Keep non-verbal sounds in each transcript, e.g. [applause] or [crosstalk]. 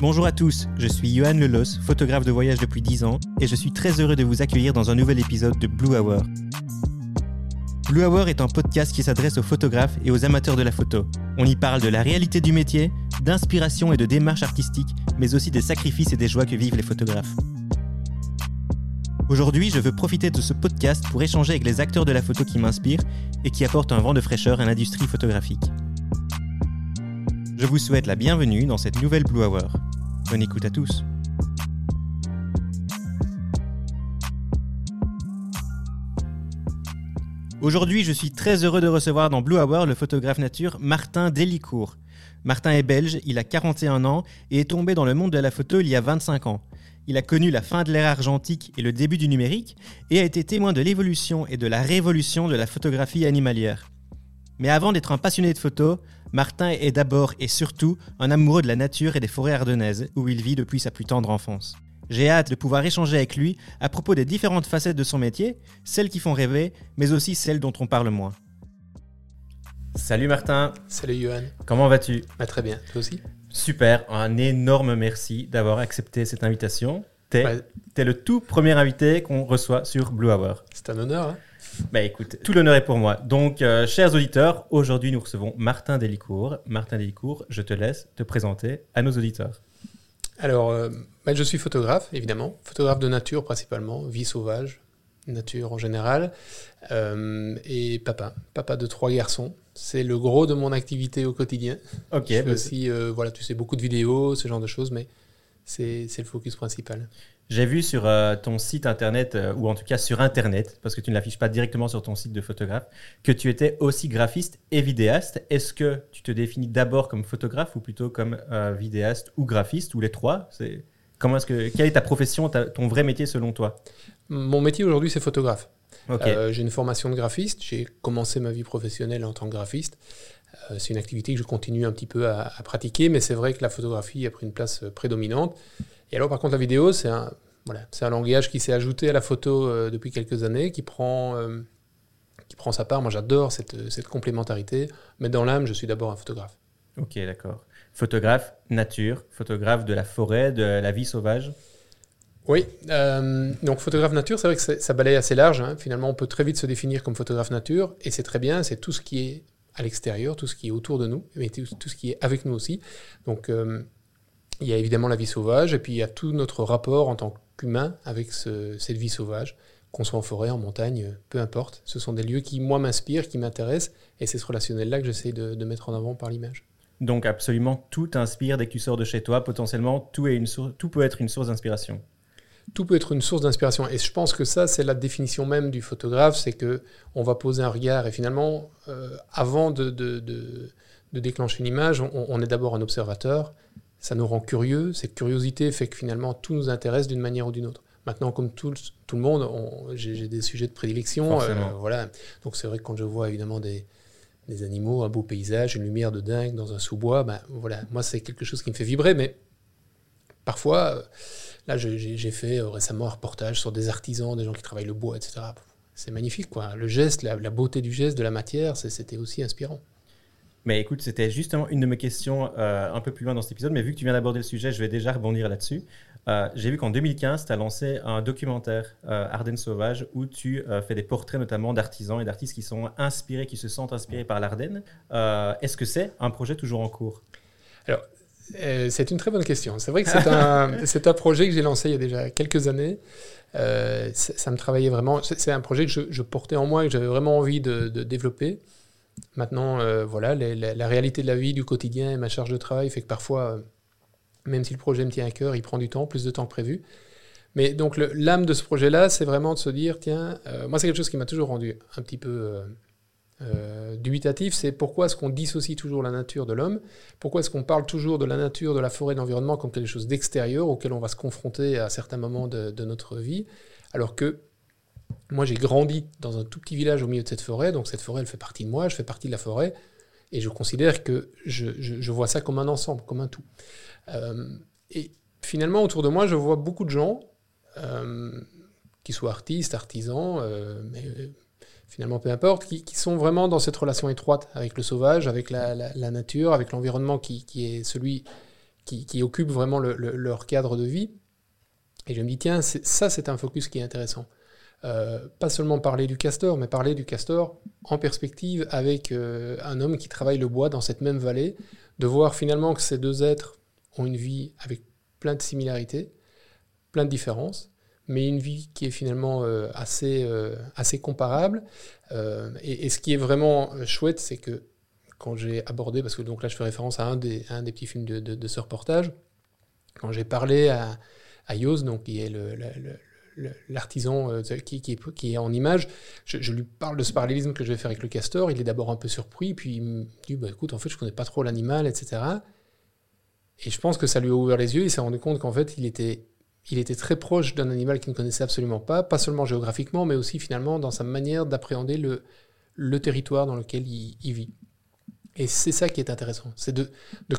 Bonjour à tous, je suis Johan Lelos, photographe de voyage depuis 10 ans, et je suis très heureux de vous accueillir dans un nouvel épisode de Blue Hour. Blue Hour est un podcast qui s'adresse aux photographes et aux amateurs de la photo. On y parle de la réalité du métier, d'inspiration et de démarche artistique, mais aussi des sacrifices et des joies que vivent les photographes. Aujourd'hui, je veux profiter de ce podcast pour échanger avec les acteurs de la photo qui m'inspirent et qui apportent un vent de fraîcheur à l'industrie photographique. Je vous souhaite la bienvenue dans cette nouvelle Blue Hour. Bonne écoute à tous. Aujourd'hui, je suis très heureux de recevoir dans Blue Hour le photographe nature Martin Delicourt. Martin est belge, il a 41 ans et est tombé dans le monde de la photo il y a 25 ans. Il a connu la fin de l'ère argentique et le début du numérique et a été témoin de l'évolution et de la révolution de la photographie animalière. Mais avant d'être un passionné de photo, Martin est d'abord et surtout un amoureux de la nature et des forêts ardennaises où il vit depuis sa plus tendre enfance. J'ai hâte de pouvoir échanger avec lui à propos des différentes facettes de son métier, celles qui font rêver, mais aussi celles dont on parle moins. Salut Martin. Salut Johan. Comment vas-tu? Bah, Très bien, toi aussi? Super, un énorme merci d'avoir accepté cette invitation. T'es es le tout premier invité qu'on reçoit sur Blue Hour. C'est un honneur. Hein bah écoute, tout l'honneur est pour moi. Donc, euh, chers auditeurs, aujourd'hui nous recevons Martin Delicourt. Martin Delicourt, je te laisse te présenter à nos auditeurs. Alors, euh, bah, je suis photographe, évidemment. Photographe de nature principalement, vie sauvage, nature en général. Euh, et papa, papa de trois garçons. C'est le gros de mon activité au quotidien. Ok. Je fais bah, aussi, voilà, tu sais, beaucoup de vidéos, ce genre de choses, mais c'est le focus principal. J'ai vu sur euh, ton site internet, euh, ou en tout cas sur internet, parce que tu ne l'affiches pas directement sur ton site de photographe, que tu étais aussi graphiste et vidéaste. Est-ce que tu te définis d'abord comme photographe ou plutôt comme euh, vidéaste ou graphiste, ou les trois? C'est... Comment est-ce que, Quelle est ta profession, ton vrai métier selon toi? Mon métier aujourd'hui, c'est photographe. j'ai une formation de graphiste. J'ai commencé ma vie professionnelle en tant que graphiste. c'est une activité que je continue un petit peu à, à pratiquer, mais c'est vrai que la photographie a pris une place prédominante. Et alors, par contre, la vidéo, c'est un, voilà, c'est un langage qui s'est ajouté à la photo euh, depuis quelques années, qui prend, euh, qui prend sa part. Moi, j'adore cette, cette, complémentarité, mais dans l'âme, je suis d'abord un photographe. Ok, d'accord. Photographe nature, photographe de la forêt, de la vie sauvage oui, euh, donc photographe nature, c'est vrai que ça balaye assez large. Hein. Finalement, on peut très vite se définir comme photographe nature, et c'est très bien, c'est tout ce qui est à l'extérieur, tout ce qui est autour de nous, mais tout, ce qui est avec nous aussi. Donc, il y a évidemment la vie sauvage, et puis il y a tout notre rapport en tant qu'humain avec cette vie sauvage, qu'on soit en forêt, en montagne, peu importe. Ce sont des lieux qui, moi, m'inspirent, qui m'intéressent, et c'est ce relationnel-là que j'essaie de, mettre en avant par l'image. Donc absolument tout t'inspire dès que tu sors de chez toi, potentiellement tout, est une tout peut être une source d'inspiration. Tout peut être une source d'inspiration, et je pense que ça, c'est la définition même du photographe, c'est que on va poser un regard, et finalement, euh, avant de, de, de, déclencher une image, on, on est d'abord un observateur, ça nous rend curieux. Cette curiosité fait que finalement tout nous intéresse d'une manière ou d'une autre. Maintenant, comme tout, tout le monde, j'ai des sujets de prédilection. Euh, voilà. Donc c'est vrai que quand je vois évidemment des, des, animaux, un beau paysage, une lumière de dingue dans un sous-bois, ben, voilà, moi c'est quelque chose qui me fait vibrer. Mais parfois, euh, là j'ai fait euh, récemment un reportage sur des artisans, des gens qui travaillent le bois, etc. C'est magnifique, quoi. Le geste, la, la beauté du geste, de la matière, c'était aussi inspirant. Mais écoute, c'était justement une de mes questions euh, un peu plus loin dans cet épisode, mais vu que tu viens d'aborder le sujet, je vais déjà rebondir là-dessus. Euh, j'ai vu qu'en 2015, tu as lancé un documentaire euh, Ardennes Sauvage où tu fais des portraits notamment d'artisans et d'artistes qui sont inspirés, qui se sentent inspirés par l'Ardenne. Est-ce que c'est un projet toujours en cours? Alors, c'est une très bonne question. C'est vrai que c'est un, [laughs] un, projet que j'ai lancé il y a déjà quelques années. ça me travaillait vraiment. C'est un projet que je, je, portais en moi et que j'avais vraiment envie de, de développer. Maintenant, euh, voilà, la réalité de la vie, du quotidien et ma charge de travail fait que parfois, euh, même si le projet me tient à cœur, il prend du temps, plus de temps que prévu. Mais donc l'âme de ce projet-là, c'est vraiment de se dire, tiens, euh, moi c'est quelque chose qui m'a toujours rendu un petit peu dubitatif, c'est pourquoi est-ce qu'on dissocie toujours la nature de l'homme? Pourquoi est-ce qu'on parle toujours de la nature, de la forêt, de l'environnement comme quelque chose d'extérieur auquel on va se confronter à certains moments de, de notre vie? Alors que moi, j'ai grandi dans un tout petit village au milieu de cette forêt, donc cette forêt, elle fait partie de moi, je fais partie de la forêt, et je considère que je, vois ça comme un ensemble, comme un tout. Euh, et finalement, autour de moi, je vois beaucoup de gens, euh, qui soient artistes, artisans, euh, mais finalement peu importe, qui, sont vraiment dans cette relation étroite avec le sauvage, avec la, nature, avec l'environnement qui, est celui qui, occupent vraiment leur cadre de vie. Et je me dis, tiens, ça, c'est un focus qui est intéressant. Euh, pas seulement parler du castor, mais parler du castor en perspective avec euh, un homme qui travaille le bois dans cette même vallée, de voir finalement que ces deux êtres ont une vie avec plein de similarités, plein de différences, mais une vie qui est finalement euh, assez, assez comparable. Et, ce qui est vraiment chouette, c'est que quand j'ai abordé, parce que donc là je fais référence à un des, petits films de, ce reportage, quand j'ai parlé à, Ayos, donc qui est l'artisan euh, qui, est en image, je, lui parle de ce parallélisme que je vais faire avec le castor. Il est d'abord un peu surpris, puis il me dit bah, écoute, en fait, je connais pas trop l'animal, etc. Et je pense que ça lui a ouvert les yeux. Il s'est rendu compte qu'en fait, il était, très proche d'un animal qu'il ne connaissait absolument pas, pas seulement géographiquement, mais aussi finalement dans sa manière d'appréhender le, territoire dans lequel il, vit. Et c'est ça qui est intéressant, c'est de,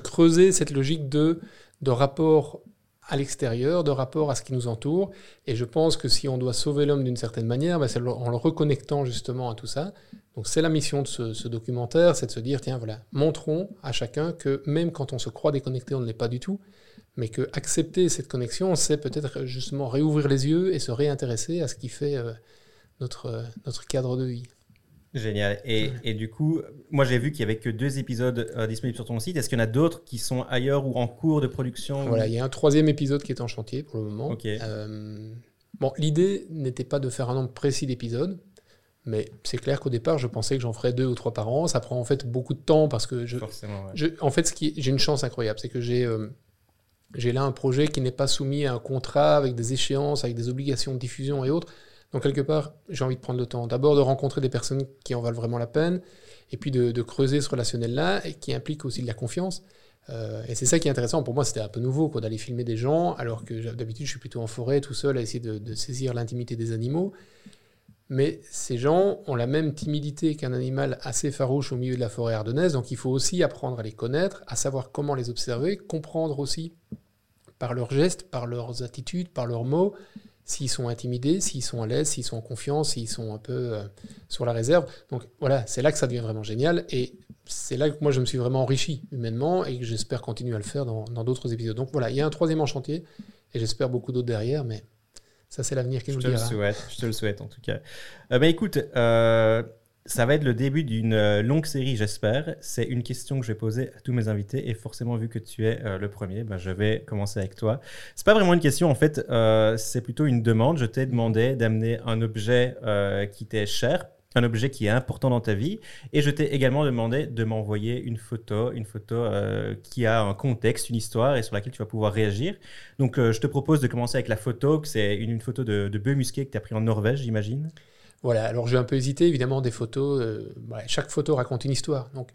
creuser cette logique de rapport à l'extérieur, de rapport à ce qui nous entoure. Et je pense que si on doit sauver l'homme d'une certaine manière, ben, c'est en le reconnectant justement à tout ça. Donc c'est la mission de ce, documentaire, c'est de se dire, tiens, voilà, montrons à chacun que même quand on se croit déconnecté, on ne l'est pas du tout, mais que accepter cette connexion, c'est peut-être justement réouvrir les yeux et se réintéresser à ce qui fait euh, notre, notre cadre de vie. Génial. Et, et, du coup, moi j'ai vu qu'il n'y avait que deux épisodes euh, disponibles sur ton site. Est-ce qu'il y en a d'autres qui sont ailleurs ou en cours de production Voilà, il y a un troisième épisode qui est en chantier pour le moment. Euh, bon, l'idée n'était pas de faire un nombre précis d'épisodes, mais c'est clair qu'au départ, je pensais que j'en ferais deux ou trois par an. Ça prend en fait beaucoup de temps parce que je, je en fait, ce qui, j'ai une chance incroyable, c'est que j'ai euh, j'ai là un projet qui n'est pas soumis à un contrat avec des échéances, avec des obligations de diffusion et autres. Donc quelque part, j'ai envie de prendre le temps d'abord de rencontrer des personnes qui en valent vraiment la peine, et puis de, creuser ce relationnel-là, et qui implique aussi de la confiance. Euh, et c'est ça qui est intéressant. Pour moi, c'était un peu nouveau d'aller filmer des gens, alors que d'habitude, je suis plutôt en forêt tout seul à essayer de, saisir l'intimité des animaux. Mais ces gens ont la même timidité qu'un animal assez farouche au milieu de la forêt ardennaise, donc il faut aussi apprendre à les connaître, à savoir comment les observer, comprendre aussi par leurs gestes, par leurs attitudes, par leurs mots, s'ils sont intimidés, s'ils sont à l'aise, s'ils sont en confiance, s'ils sont un peu euh, sur la réserve. Donc voilà, c'est là que ça devient vraiment génial. Et c'est là que moi je me suis vraiment enrichi humainement et que j'espère continuer à le faire dans d'autres épisodes. Donc voilà, il y a un troisième en chantier et j'espère beaucoup d'autres derrière, mais ça c'est l'avenir qui nous le dira. Souhaite, je te le souhaite en tout cas. Euh, bah, écoute, euh, ça va être le début d'une euh, longue série, j'espère. C'est une question que je vais poser à tous mes invités. Et forcément, vu que tu es euh, le premier, ben, je vais commencer avec toi. C'est pas vraiment une question, en fait, euh, c'est plutôt une demande. Je t'ai demandé d'amener un objet qui t'est cher, un objet qui est important dans ta vie. Et je t'ai également demandé de m'envoyer une photo, une photo qui a un contexte, une histoire et sur laquelle tu vas pouvoir réagir. Donc, je te propose de commencer avec la photo, c'est une, photo de, de bœuf musqué que tu as pris en Norvège, j'imagine. Voilà, alors j'ai un peu hésité, évidemment, des photos, euh, chaque photo raconte une histoire. Donc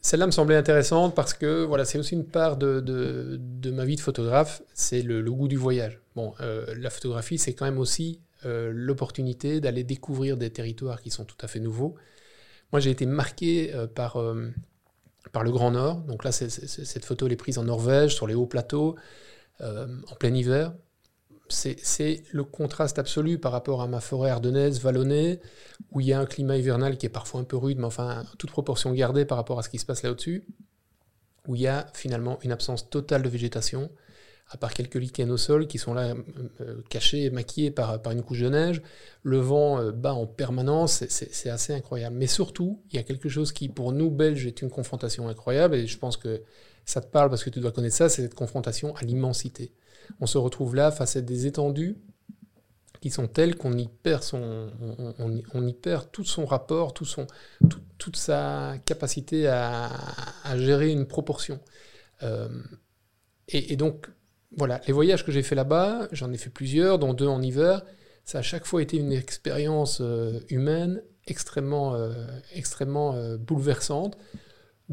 celle-là me semblait intéressante parce que voilà, c'est aussi une part de, de, ma vie de photographe, c'est le, goût du voyage. Bon, euh, la photographie, c'est quand même aussi euh, l'opportunité d'aller découvrir des territoires qui sont tout à fait nouveaux. Moi, j'ai été marqué par, par le Grand Nord. Donc là, cette photo, elle est prise en Norvège, sur les hauts plateaux, en plein hiver c'est le contraste absolu par rapport à ma forêt ardennaise, vallonnée, où il y a un climat hivernal qui est parfois un peu rude, mais enfin, toute proportion gardée par rapport à ce qui se passe là au-dessus, où il y a finalement une absence totale de végétation, à part quelques lichens au sol qui sont là euh, euh, cachés, maquillés par, une couche de neige. Le vent euh, bat en permanence, c'est assez incroyable. Mais surtout, il y a quelque chose qui, pour nous, Belges, est une confrontation incroyable, et je pense que ça te parle parce que tu dois connaître ça, c'est cette confrontation à l'immensité on se retrouve là face à des étendues qui sont telles qu'on y perd son, perd tout son rapport, toute sa capacité à, gérer une proportion. Euh, et, donc, voilà, les voyages que j'ai fait là-bas, j'en ai fait plusieurs, dont deux en hiver, ça a chaque fois été une expérience euh, humaine extrêmement, euh, extrêmement bouleversante.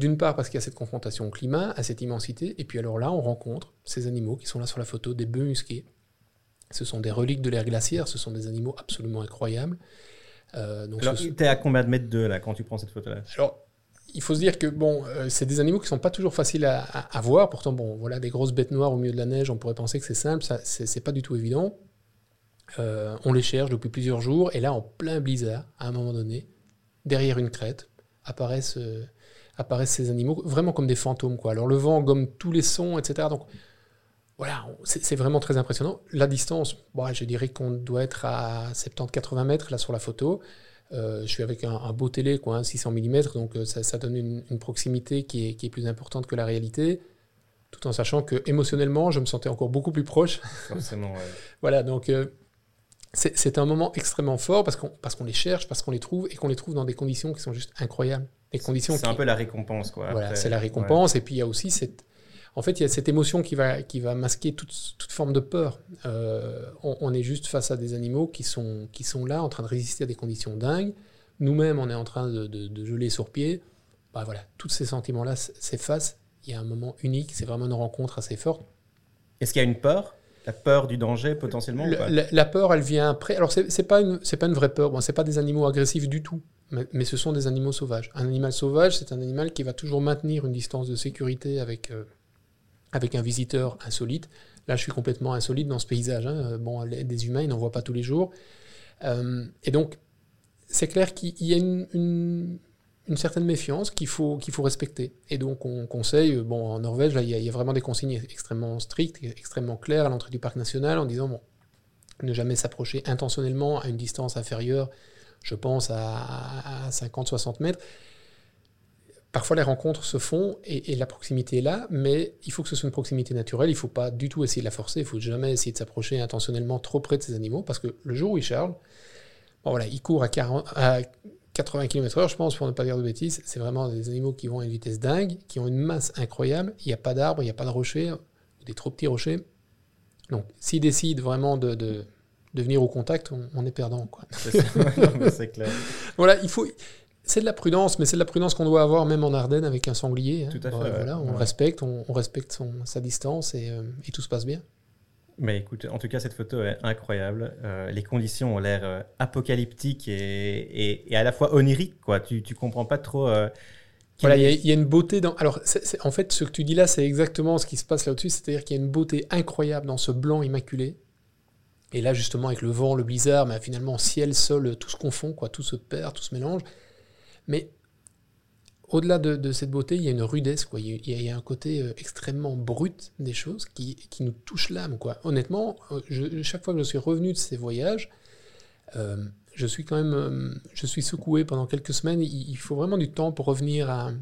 D'une part parce qu'il y a cette confrontation au climat, à cette immensité, et puis alors là, on rencontre ces animaux qui sont là sur la photo, des bœufs musqués. Ce sont des reliques de l'ère glaciaire, ce sont des animaux absolument incroyables. Euh, donc alors, tu es à combien de mètres de là quand tu prends cette photo-là? Alors, il faut se dire que bon, euh, c'est des animaux qui sont pas toujours faciles à, voir. Pourtant, bon, voilà, des grosses bêtes noires au milieu de la neige, on pourrait penser que c'est simple, ça, c'est pas du tout évident. Euh, on les cherche depuis plusieurs jours, et là, en plein blizzard, à un moment donné, derrière une crête, apparaissent apparaissent ces animaux vraiment comme des fantômes. Quoi. Alors le vent gomme tous les sons, etc. Donc voilà, c'est vraiment très impressionnant. La distance, bon, je dirais qu'on doit être à 70-80 mètres là sur la photo. Euh, je suis avec un, beau télé, quoi, 600 mm, donc euh, ça, donne une, proximité qui est, qui est, plus importante que la réalité, tout en sachant que émotionnellement, je me sentais encore beaucoup plus proche. Forcément, ouais. [laughs] voilà, donc euh, c'est un moment extrêmement fort parce qu'on parce qu'on les cherche, parce qu'on les trouve et qu'on les trouve dans des conditions qui sont juste incroyables. Conditions. C'est un peu la récompense, quoi. Voilà, c'est la récompense. Et puis il y a aussi cette, en fait, il y a cette émotion qui va, qui va masquer toute, toute forme de peur. Euh, on, est juste face à des animaux qui sont, qui sont là, en train de résister à des conditions dingues. Nous-mêmes, on est en train de, de, geler sur pied. Bah voilà, tous ces sentiments-là s'effacent. Il y a un moment unique, c'est vraiment une rencontre assez forte. Est-ce qu'il y a une peur? La peur du danger potentiellement la, peur, elle vient après. Alors, c'est n'est pas, une, pas une vraie peur. Bon, ce pas des animaux agressifs du tout, mais, mais, ce sont des animaux sauvages. Un animal sauvage, c'est un animal qui va toujours maintenir une distance de sécurité avec, euh, avec un visiteur insolite. Là, je suis complètement insolite dans ce paysage. Hein. Bon, des humains, ils n'en voient pas tous les jours. Euh, et donc, c'est clair qu'il y a une, certaine méfiance qu'il faut, qu'il faut respecter. Et donc, on conseille, bon, en Norvège, il, y a, vraiment des consignes extrêmement strictes, extrêmement claires à l'entrée du parc national en disant, bon, ne jamais s'approcher intentionnellement à une distance inférieure, je pense, à, à 50-60 mètres. Parfois, les rencontres se font et, la proximité est là, mais il faut que ce soit une proximité naturelle. Il ne faut pas du tout essayer de la forcer. Il ne faut jamais essayer de s'approcher intentionnellement trop près de ces animaux parce que le jour où il charge, bon, voilà, il court à, 40, à 80 km/h, je pense, pour ne pas dire de bêtises. C'est vraiment des animaux qui vont à une vitesse dingue, qui ont une masse incroyable. Il n'y a pas d'arbres, il n'y a pas de rochers, des trop petits rochers. Donc, s'ils décident vraiment de, de, venir au contact, on, est perdant. [laughs] C'est clair. voilà, il faut, c'est de la prudence, mais c'est de la prudence qu'on doit avoir même en Ardennes avec un sanglier. Hein. Tout à fait. Voilà, on respecte, on, respecte son, sa distance euh, et, tout se passe bien. Mais écoute, en tout cas, cette photo est incroyable. Euh, les conditions ont l'air euh, apocalyptiques et, et, à la fois oniriques. Quoi. Tu, tu comprends pas trop. voilà, il y, a une beauté dans. Alors, en fait, ce que tu dis là, c'est exactement ce qui se passe là-dessus. C'est-à-dire qu'il y a une beauté incroyable dans ce blanc immaculé. Et là, justement, avec le vent, le blizzard, mais finalement, ciel, sol, tout se confond, quoi, tout se perd, tout se mélange. Mais au-delà de, cette beauté, il y a une rudesse. Il, y a, un côté euh, extrêmement brut des choses qui, nous touche l'âme. Honnêtement, euh, chaque fois que je suis revenu de ces voyages, euh, je suis quand même, je suis secoué pendant quelques semaines. Il, faut vraiment du temps pour revenir à,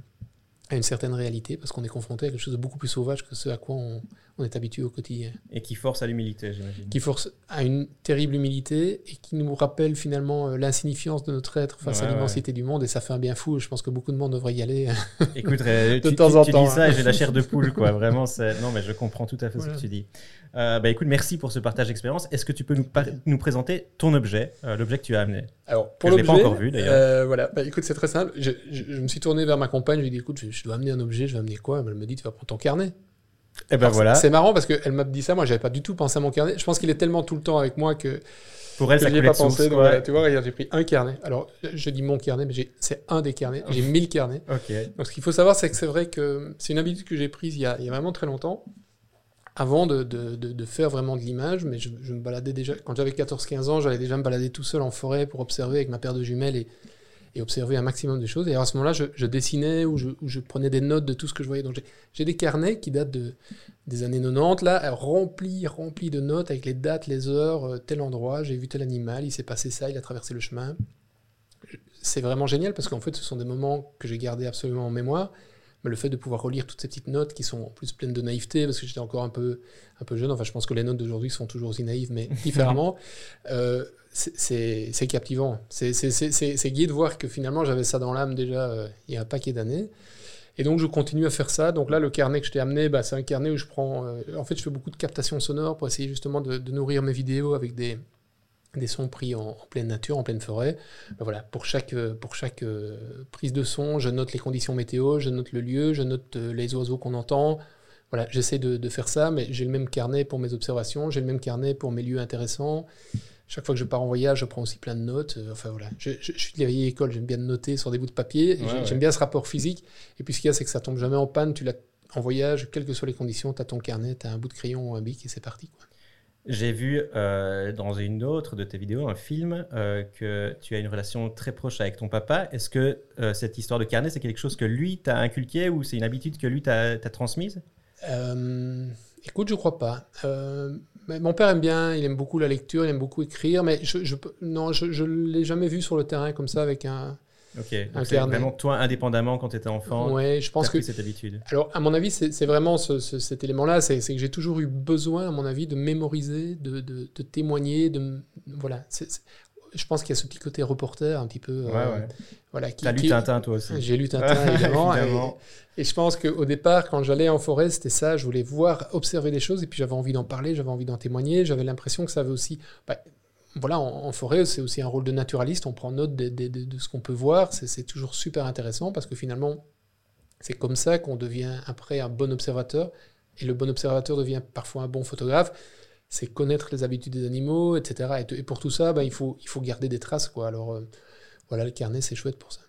à une certaine réalité, parce qu'on est confronté à quelque chose de beaucoup plus sauvage que ce à quoi on, on est habitué au quotidien. Et qui force à l'humilité, j'imagine. Qui force à une terrible humilité et qui nous rappelle finalement euh, l'insignifiance de notre être face à l'immensité du monde. Et ça fait un bien fou. Je pense que beaucoup de monde devrait y aller. [laughs] Écoute, de tu, temps en tu, temps. dis ça et j'ai la chair de poule, quoi. Vraiment, non, mais je comprends tout à fait ce que tu dis. Euh, bah, écoute, merci pour ce partage d'expérience. Est-ce que tu peux nous, nous présenter ton objet, euh, l'objet que tu as amené? Alors, pour l'objet, je l'ai pas encore vu d'ailleurs. voilà, bah, écoute, c'est très simple. Je, me suis tourné vers ma compagne. Je lui ai dit, écoute, je, dois amener un objet. Je vais amener quoi? Elle me dit, tu vas prendre ton carnet. Et eh ben voilà. C'est marrant parce qu'elle m'a dit ça, moi j'avais pas du tout pensé à mon carnet. Je pense qu'il est tellement tout le temps avec moi que. Pour elle, ça pas pensé. tu vois, j'ai pris un carnet. Alors, je dis mon carnet, mais c'est un des carnets. J'ai mille carnets. Donc, ce qu'il faut savoir, c'est que c'est vrai que c'est une habitude que j'ai prise il y, a, il y, a, vraiment très longtemps, avant de, de, de, faire vraiment de l'image. Mais je, je, me baladais déjà, quand j'avais 14-15 ans, j'allais déjà me balader tout seul en forêt pour observer avec ma paire de jumelles et, et observer un maximum de choses. Et à ce moment-là, je, dessinais ou je, prenais des notes de tout ce que je voyais. Donc j'ai des carnets qui datent de, des années 90, là, remplis, remplis de notes avec les dates, les heures, euh, tel endroit, j'ai vu tel animal, il s'est passé ça, il a traversé le chemin. C'est vraiment génial parce qu'en fait, ce sont des moments que j'ai gardés absolument en mémoire. Mais le fait de pouvoir relire toutes ces petites notes qui sont en plus pleines de naïveté, parce que j'étais encore un peu, un peu jeune, enfin je pense que les notes d'aujourd'hui sont toujours aussi naïves, mais [laughs] différemment, euh, c'est captivant. C'est gai de voir que finalement j'avais ça dans l'âme déjà euh, il y a un paquet d'années. Et donc je continue à faire ça. Donc là, le carnet que je t'ai amené, bah, c'est un carnet où je prends. Euh, en fait, je fais beaucoup de captations sonores pour essayer justement de, nourrir mes vidéos avec des, des sons pris en, pleine nature, en pleine forêt. Bah, voilà, pour chaque, pour chaque euh, prise de son, je note les conditions météo, je note le lieu, je note les oiseaux qu'on entend. Voilà, j'essaie de, faire ça, mais j'ai le même carnet pour mes observations, j'ai le même carnet pour mes lieux intéressants. Chaque fois que je pars en voyage, je prends aussi plein de notes. Euh, enfin voilà, je, suis de la vieille école, j'aime bien noter sur des bouts de papier. j'aime bien ce rapport physique. Et puis ce qu'il y a, c'est que ça tombe jamais en panne. Tu l'as en voyage, quelles que soient les conditions, tu as ton carnet, tu as un bout de crayon ou un bic et c'est parti. Quoi. J'ai vu euh, dans une autre de tes vidéos, un film, euh, que tu as une relation très proche avec ton papa. Est-ce que euh, cette histoire de carnet, c'est quelque chose que lui t'a inculqué ou c'est une habitude que lui t'a transmise? Écoute, je crois pas. Mais mon père aime bien, il aime beaucoup la lecture, il aime beaucoup écrire, mais je, je non, je ne l'ai jamais vu sur le terrain comme ça avec un, Ok, vraiment toi indépendamment quand tu étais enfant. Oui, je pense que cette habitude. Alors, à mon avis, c'est vraiment cet élément-là, c'est que j'ai toujours eu besoin, à mon avis, de mémoriser, de, de, témoigner, de voilà. Je pense qu'il y a ce petit côté reporter un petit peu. Ouais, euh, ouais. Voilà, T'as lu Tintin toi aussi. J'ai lu [laughs] Tintin évidemment. Et, je pense qu'au départ, quand j'allais en forêt, c'était ça. Je voulais voir, observer des choses, et puis j'avais envie d'en parler, j'avais envie d'en témoigner. J'avais l'impression que ça avait aussi. Bah, voilà, en, forêt, c'est aussi un rôle de naturaliste. On prend note de, ce qu'on peut voir. C'est toujours super intéressant parce que finalement, c'est comme ça qu'on devient après un bon observateur. Et le bon observateur devient parfois un bon photographe. C'est connaître les habitudes des animaux, etc. Et, pour tout ça, bah, il, faut, il faut garder des traces. Quoi. Alors euh, voilà, le carnet, c'est chouette pour ça.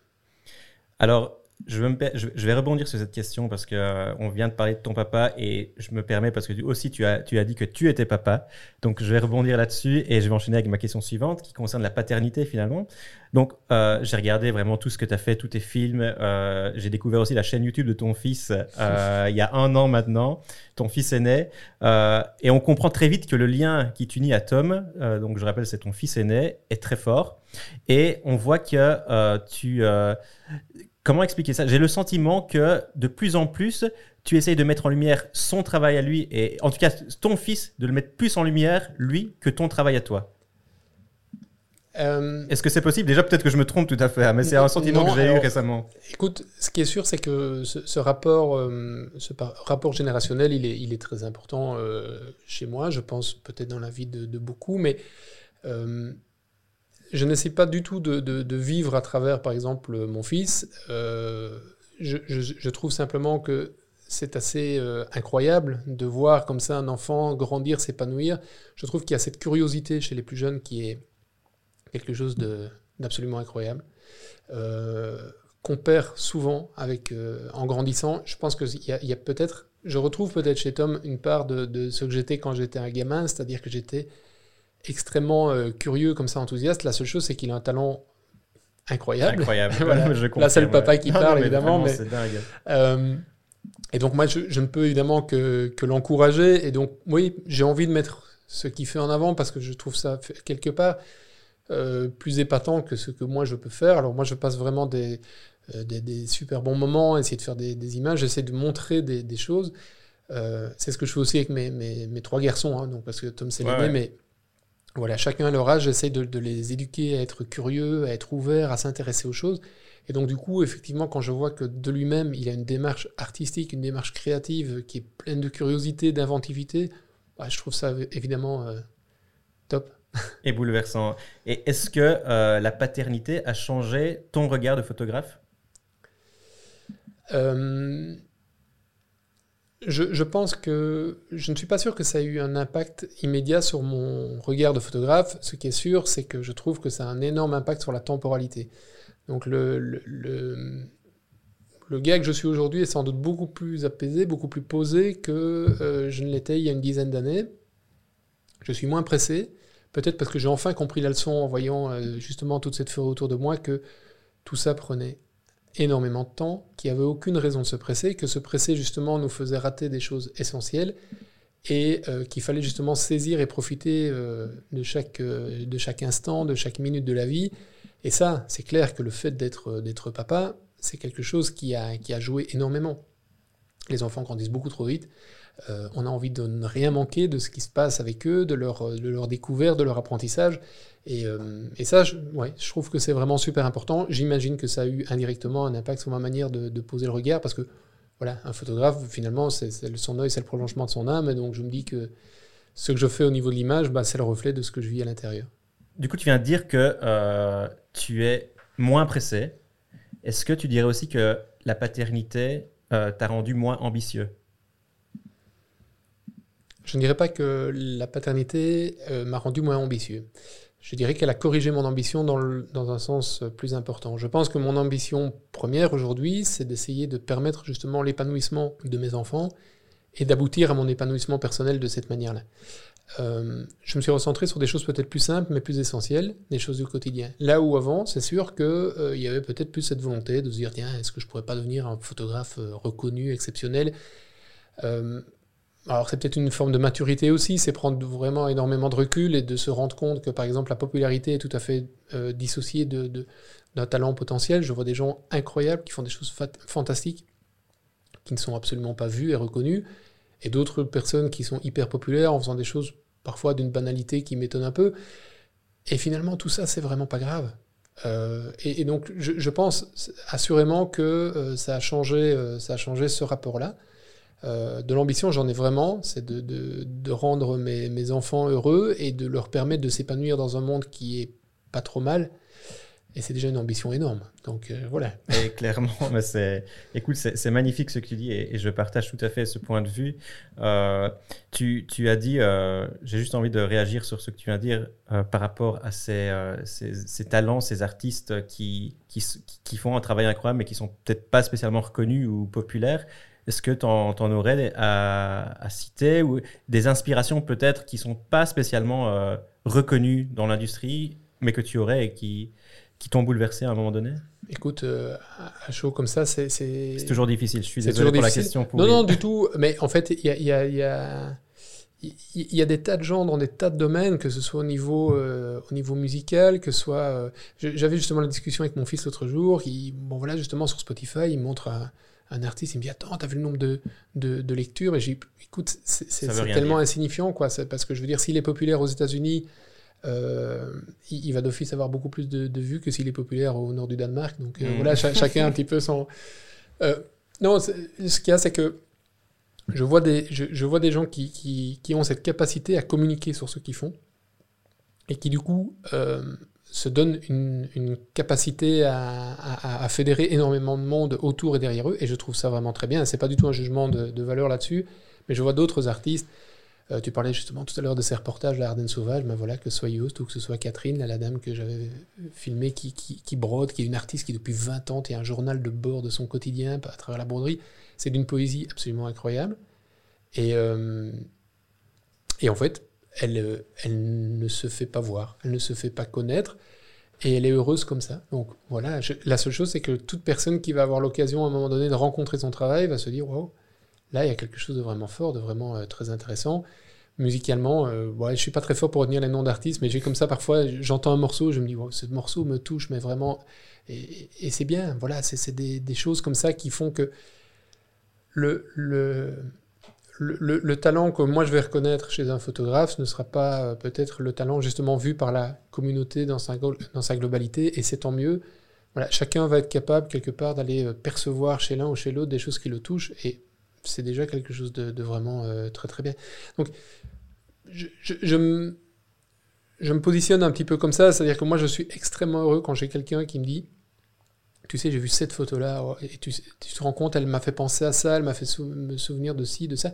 Alors, je, vais rebondir sur cette question parce qu'on euh, vient de parler de ton papa et je me permets parce que aussi tu as, dit que tu étais papa. Donc je vais rebondir là-dessus et je vais enchaîner avec ma question suivante qui concerne la paternité finalement. Donc euh, j'ai regardé vraiment tout ce que tu as fait, tous tes films. Euh, j'ai découvert aussi la chaîne YouTube de ton fils il y a un an maintenant. Ton fils aîné. et on comprend très vite que le lien qui t'unit à Tom, donc je rappelle c'est ton fils aîné, est très fort. Et on voit que tu Comment expliquer ça? J'ai le sentiment que de plus en plus, tu essayes de mettre en lumière son travail à lui, et en tout cas ton fils, de le mettre plus en lumière, lui, que ton travail à toi. Euh, Est-ce que c'est possible? Déjà, peut-être que je me trompe tout à fait, hein, mais c'est un sentiment que j'ai eu récemment. Écoute, ce qui est sûr, c'est que ce, rapport, euh, ce rapport générationnel, il est, il est très important euh, chez moi, je pense peut-être dans la vie de, de beaucoup, mais je n'essaie pas du tout de, vivre à travers, par exemple, mon fils. Euh, je, trouve simplement que c'est assez euh, incroyable de voir comme ça un enfant grandir, s'épanouir. Je trouve qu'il y a cette curiosité chez les plus jeunes qui est quelque chose d'absolument incroyable. Euh, qu'on perd souvent avec, en grandissant. Je pense qu'il y a, peut-être, je retrouve peut-être chez Tom une part de ce que j'étais quand j'étais un gamin, c'est-à-dire que j'étais extrêmement euh, curieux, comme ça, enthousiaste. La seule chose, c'est qu'il a un talent incroyable. Incroyable. Là, c'est le papa qui parle, évidemment. Mais, euh, et donc, moi, je, ne peux évidemment que, que l'encourager. Et donc, oui, j'ai envie de mettre ce qu'il fait en avant parce que je trouve ça, quelque part, euh, plus épatant que ce que moi, je peux faire. Alors, moi, je passe vraiment des, des, super bons moments, essayer de faire des, images, j'essaie de montrer des, choses. c'est ce que je fais aussi avec mes, mes, mes trois garçons, hein, donc, parce que Tom, c'est l'aîné, mais voilà, chacun à leur âge, j'essaie de, les éduquer à être curieux, à être ouvert, à s'intéresser aux choses. Et donc, du coup, effectivement, quand je vois que de lui-même, il a une démarche artistique, une démarche créative qui est pleine de curiosité, d'inventivité, bah, je trouve ça évidemment euh, top. [laughs] Et bouleversant. Et est-ce que euh, la paternité a changé ton regard de photographe? Euh, je, pense que je ne suis pas sûr que ça ait eu un impact immédiat sur mon regard de photographe. Ce qui est sûr, c'est que je trouve que ça a un énorme impact sur la temporalité. Donc le, le, gars que je suis aujourd'hui est sans doute beaucoup plus apaisé, beaucoup plus posé que euh, je ne l'étais il y a une dizaine d'années. Je suis moins pressé, peut-être parce que j'ai enfin compris la leçon en voyant euh, justement toute cette forêt autour de moi que tout ça prenait énormément de temps, qu'il n'y avait aucune raison de se presser, que se presser justement nous faisait rater des choses essentielles et euh, qu'il fallait justement saisir et profiter euh, de, chaque, euh, de chaque instant, de chaque minute de la vie. Et ça, c'est clair que le fait d'être, papa, c'est quelque chose qui a, qui a joué énormément. Les enfants grandissent beaucoup trop vite. on a envie de ne rien manquer de ce qui se passe avec eux, de leur, de leur découverte, de leur apprentissage. Euh, et, ça, je, ouais, je trouve que c'est vraiment super important. J'imagine que ça a eu indirectement un impact sur ma manière de, poser le regard, parce que voilà, un photographe, finalement, c'est, son œil, c'est le prolongement de son âme, et donc je me dis que ce que je fais au niveau de l'image, bah, c'est le reflet de ce que je vis à l'intérieur. Du coup, tu viens de dire que euh, tu es moins pressé. Est-ce que tu dirais aussi que la paternité euh, t'a rendu moins ambitieux Je ne dirais pas que la paternité m'a rendu moins ambitieux je dirais qu'elle a corrigé mon ambition dans, dans, un sens plus important. Je pense que mon ambition première aujourd'hui, c'est d'essayer de permettre justement l'épanouissement de mes enfants et d'aboutir à mon épanouissement personnel de cette manière-là. Euh, je me suis recentré sur des choses peut-être plus simples, mais plus essentielles, des choses du quotidien. Là où avant, c'est sûr qu'il euh, y avait peut-être plus cette volonté de se dire, tiens, est-ce que je pourrais pas devenir un photographe euh, reconnu, exceptionnel? Alors c'est peut-être une forme de maturité aussi, c'est prendre vraiment énormément de recul et de se rendre compte que par exemple la popularité est tout à fait dissociée de, d'un talent potentiel. Je vois des gens incroyables qui font des choses fantastiques, qui ne sont absolument pas vus et reconnus, et d'autres personnes qui sont hyper populaires en faisant des choses parfois d'une banalité qui m'étonne un peu. Et finalement, tout ça, c'est vraiment pas grave. Euh, et, donc, je, pense assurément que euh, ça, a changé, euh, ça a changé ce rapport-là. de l'ambition, j'en ai vraiment, c'est de, de, rendre mes, mes, enfants heureux et de leur permettre de s'épanouir dans un monde qui est pas trop mal, et c'est déjà une ambition énorme. Donc euh, voilà. [laughs] Et clairement, c'est, écoute, c'est, magnifique ce que tu dis et, je partage tout à fait ce point de vue. Euh, tu, as dit, euh, j'ai juste envie de réagir sur ce que tu viens de dire par rapport à ces, talents, ces artistes qui, qui, font un travail incroyable mais qui sont peut-être pas spécialement reconnus ou populaires. Est-ce que tu en, aurais à, à, citer ou des inspirations peut-être qui sont pas spécialement reconnues dans l'industrie mais que tu aurais et qui qui t'ont bouleversé à un moment donné Écoute, euh, à chaud comme ça, c'est. C'est toujours difficile, je suis désolé pour la question. non, non, du tout. Mais en fait, il y a, y, a, y, a, y a, des tas de gens dans des tas de domaines, que ce soit au niveau, euh, au niveau musical, que ce soit. Euh, j'avais justement la discussion avec mon fils l'autre jour. qui bon, voilà, justement, sur Spotify, il montre un, un artiste, il me dit Attends, t'as vu le nombre de, de, de lectures? Et j'ai écoute, c'est tellement insignifiant, quoi. Parce que je veux dire, s'il est populaire aux États-Unis, euh, il, va d'office avoir beaucoup plus de, vues que s'il est populaire au nord du Danemark. Donc euh, mm. voilà, [laughs] chacun un petit peu son. Euh, non, ce qu'il y a, c'est que je vois des, je, vois des gens qui, qui, qui, ont cette capacité à communiquer sur ce qu'ils font et qui du coup se donnent une, une capacité à, à, fédérer énormément de monde autour et derrière eux. Et je trouve ça vraiment très bien. C'est pas du tout un jugement de, de valeur là-dessus, mais je vois d'autres artistes euh, tu parlais justement tout à l'heure de ces reportages, La Ardennes sauvage, ben voilà, que ce soit Yost ou que ce soit Catherine, la dame que j'avais filmée qui, brode, qui est une artiste qui depuis 20 ans tient un journal de bord de son quotidien à travers la broderie. C'est d'une poésie absolument incroyable. Et, euh, en fait, elle, elle ne se fait pas voir, elle ne se fait pas connaître. Et elle est heureuse comme ça. Donc voilà, la seule chose, c'est que toute personne qui va avoir l'occasion à un moment donné de rencontrer son travail va se dire Waouh, Là, il y a quelque chose de vraiment fort, de vraiment euh, très intéressant. Musicalement, euh, ouais, je suis pas très fort pour retenir les noms d'artistes, mais j'ai comme ça parfois, j'entends un morceau, je me dis, ce morceau me touche, mais vraiment. Et, c'est bien, voilà, c'est des, choses comme ça qui font que le, le, le, le, talent que moi je vais reconnaître chez un photographe ne sera pas euh, peut-être le talent justement vu par la communauté dans sa, dans sa globalité, et c'est tant mieux. Voilà, chacun va être capable quelque part d'aller percevoir chez l'un ou chez l'autre des choses qui le touchent, et c'est déjà quelque chose de, vraiment euh, très très bien. Donc, je, je, me, je, me, positionne un petit peu comme ça, c'est-à-dire que moi je suis extrêmement heureux quand j'ai quelqu'un qui me dit Tu sais, j'ai vu cette photo-là, oh, et tu, tu, te rends compte, elle m'a fait penser à ça, elle m'a fait me souvenir de ci, de ça.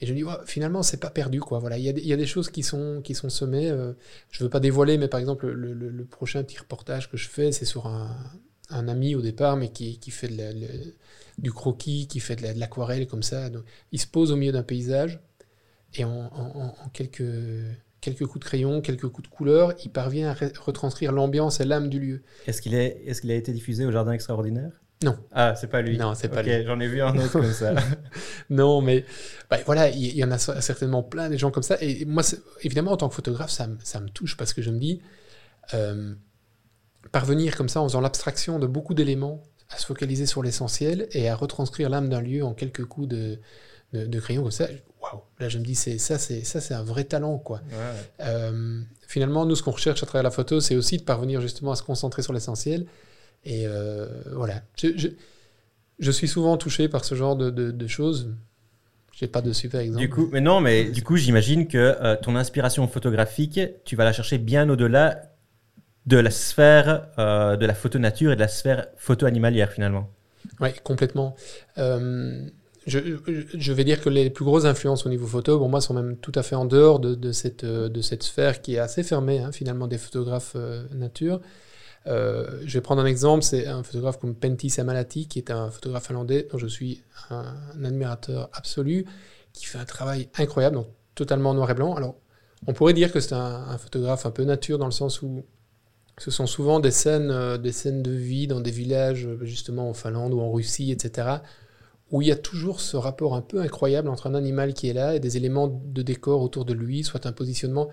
Et je me dis, finalement, c'est pas perdu, quoi. Voilà, il y, a, y a des choses qui sont, qui sont semées. Euh, je veux pas dévoiler, mais par exemple, le, le, prochain petit reportage que je fais, c'est sur un, un, ami au départ, mais qui, qui fait de la, du croquis, qui fait de l'aquarelle comme ça. Donc, il se pose au milieu d'un paysage et en, quelques, quelques coups de crayon, quelques coups de couleur, il parvient à retranscrire l'ambiance et l'âme du lieu. Est-ce qu'il est, est a été diffusé au Jardin Extraordinaire? Non. Ah, c'est pas lui. Non, c'est pas lui. J'en ai vu un autre comme ça. [laughs] non, mais bah, voilà, il y, en a certainement plein des gens comme ça. Et moi, évidemment, en tant que photographe, ça, ça, me touche parce que je me dis, euh, parvenir comme ça en faisant l'abstraction de beaucoup d'éléments à se focaliser sur l'essentiel et à retranscrire l'âme d'un lieu en quelques coups de, de, crayon comme ça. Waouh Là, je me dis, c'est ça, c'est ça, c'est un vrai talent, quoi. Euh, finalement, nous, ce qu'on recherche à travers la photo, c'est aussi de parvenir justement à se concentrer sur l'essentiel. Et euh, voilà. Je, je, suis souvent touché par ce genre de, de, choses. J'ai pas de super exemple. Du coup, mais non, mais du coup, j'imagine que euh, ton inspiration photographique, tu vas la chercher bien au-delà de la sphère euh, de la photo nature et de la sphère photo animalière finalement. Oui, complètement. Euh, je, vais dire que les plus grosses influences au niveau photo, pour moi, sont même tout à fait en dehors de, cette, de cette sphère qui est assez fermée, hein, finalement, des photographes euh, nature. je vais prendre un exemple, c'est un photographe comme Pentti Samalati, qui est un photographe finlandais dont je suis un, admirateur absolu, qui fait un travail incroyable, donc totalement noir et blanc. Alors, On pourrait dire que c'est un, photographe un peu nature dans le sens où ce sont souvent des scènes, euh, des scènes de vie dans des villages, euh, justement en Finlande ou en Russie, etc., où il y a toujours ce rapport un peu incroyable entre un animal qui est là et des éléments de décor autour de lui, soit un positionnement,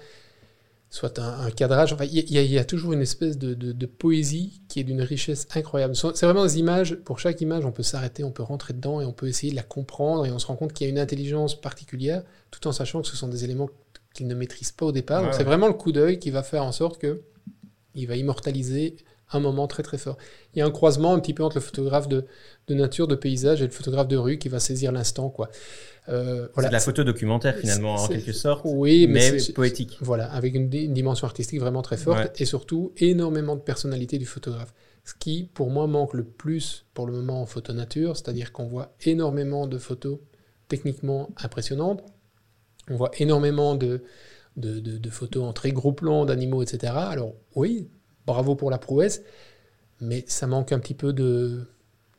soit un, cadrage. Enfin, il y, a, toujours une espèce de, poésie qui est d'une richesse incroyable. C'est vraiment des images, pour chaque image, on peut s'arrêter, on peut rentrer dedans et on peut essayer de la comprendre et on se rend compte qu'il y a une intelligence particulière, tout en sachant que ce sont des éléments qu'il ne maîtrise pas au départ. Donc c'est vraiment le coup d'œil qui va faire en sorte que il va immortaliser un moment très très fort. Il y a un croisement un petit peu entre le photographe de, nature, de paysage et le photographe de rue qui va saisir l'instant. quoi. Euh, voilà. C'est de la photo documentaire finalement en quelque sorte, oui, mais, poétique. Voilà, avec une, dimension artistique vraiment très forte et surtout énormément de personnalité du photographe. Ce qui pour moi manque le plus pour le moment en photo nature, c'est-à-dire qu'on voit énormément de photos techniquement impressionnantes, on voit énormément de, de, photos en très gros plans d'animaux, etc. Alors oui, bravo pour la prouesse, mais ça manque un petit peu de,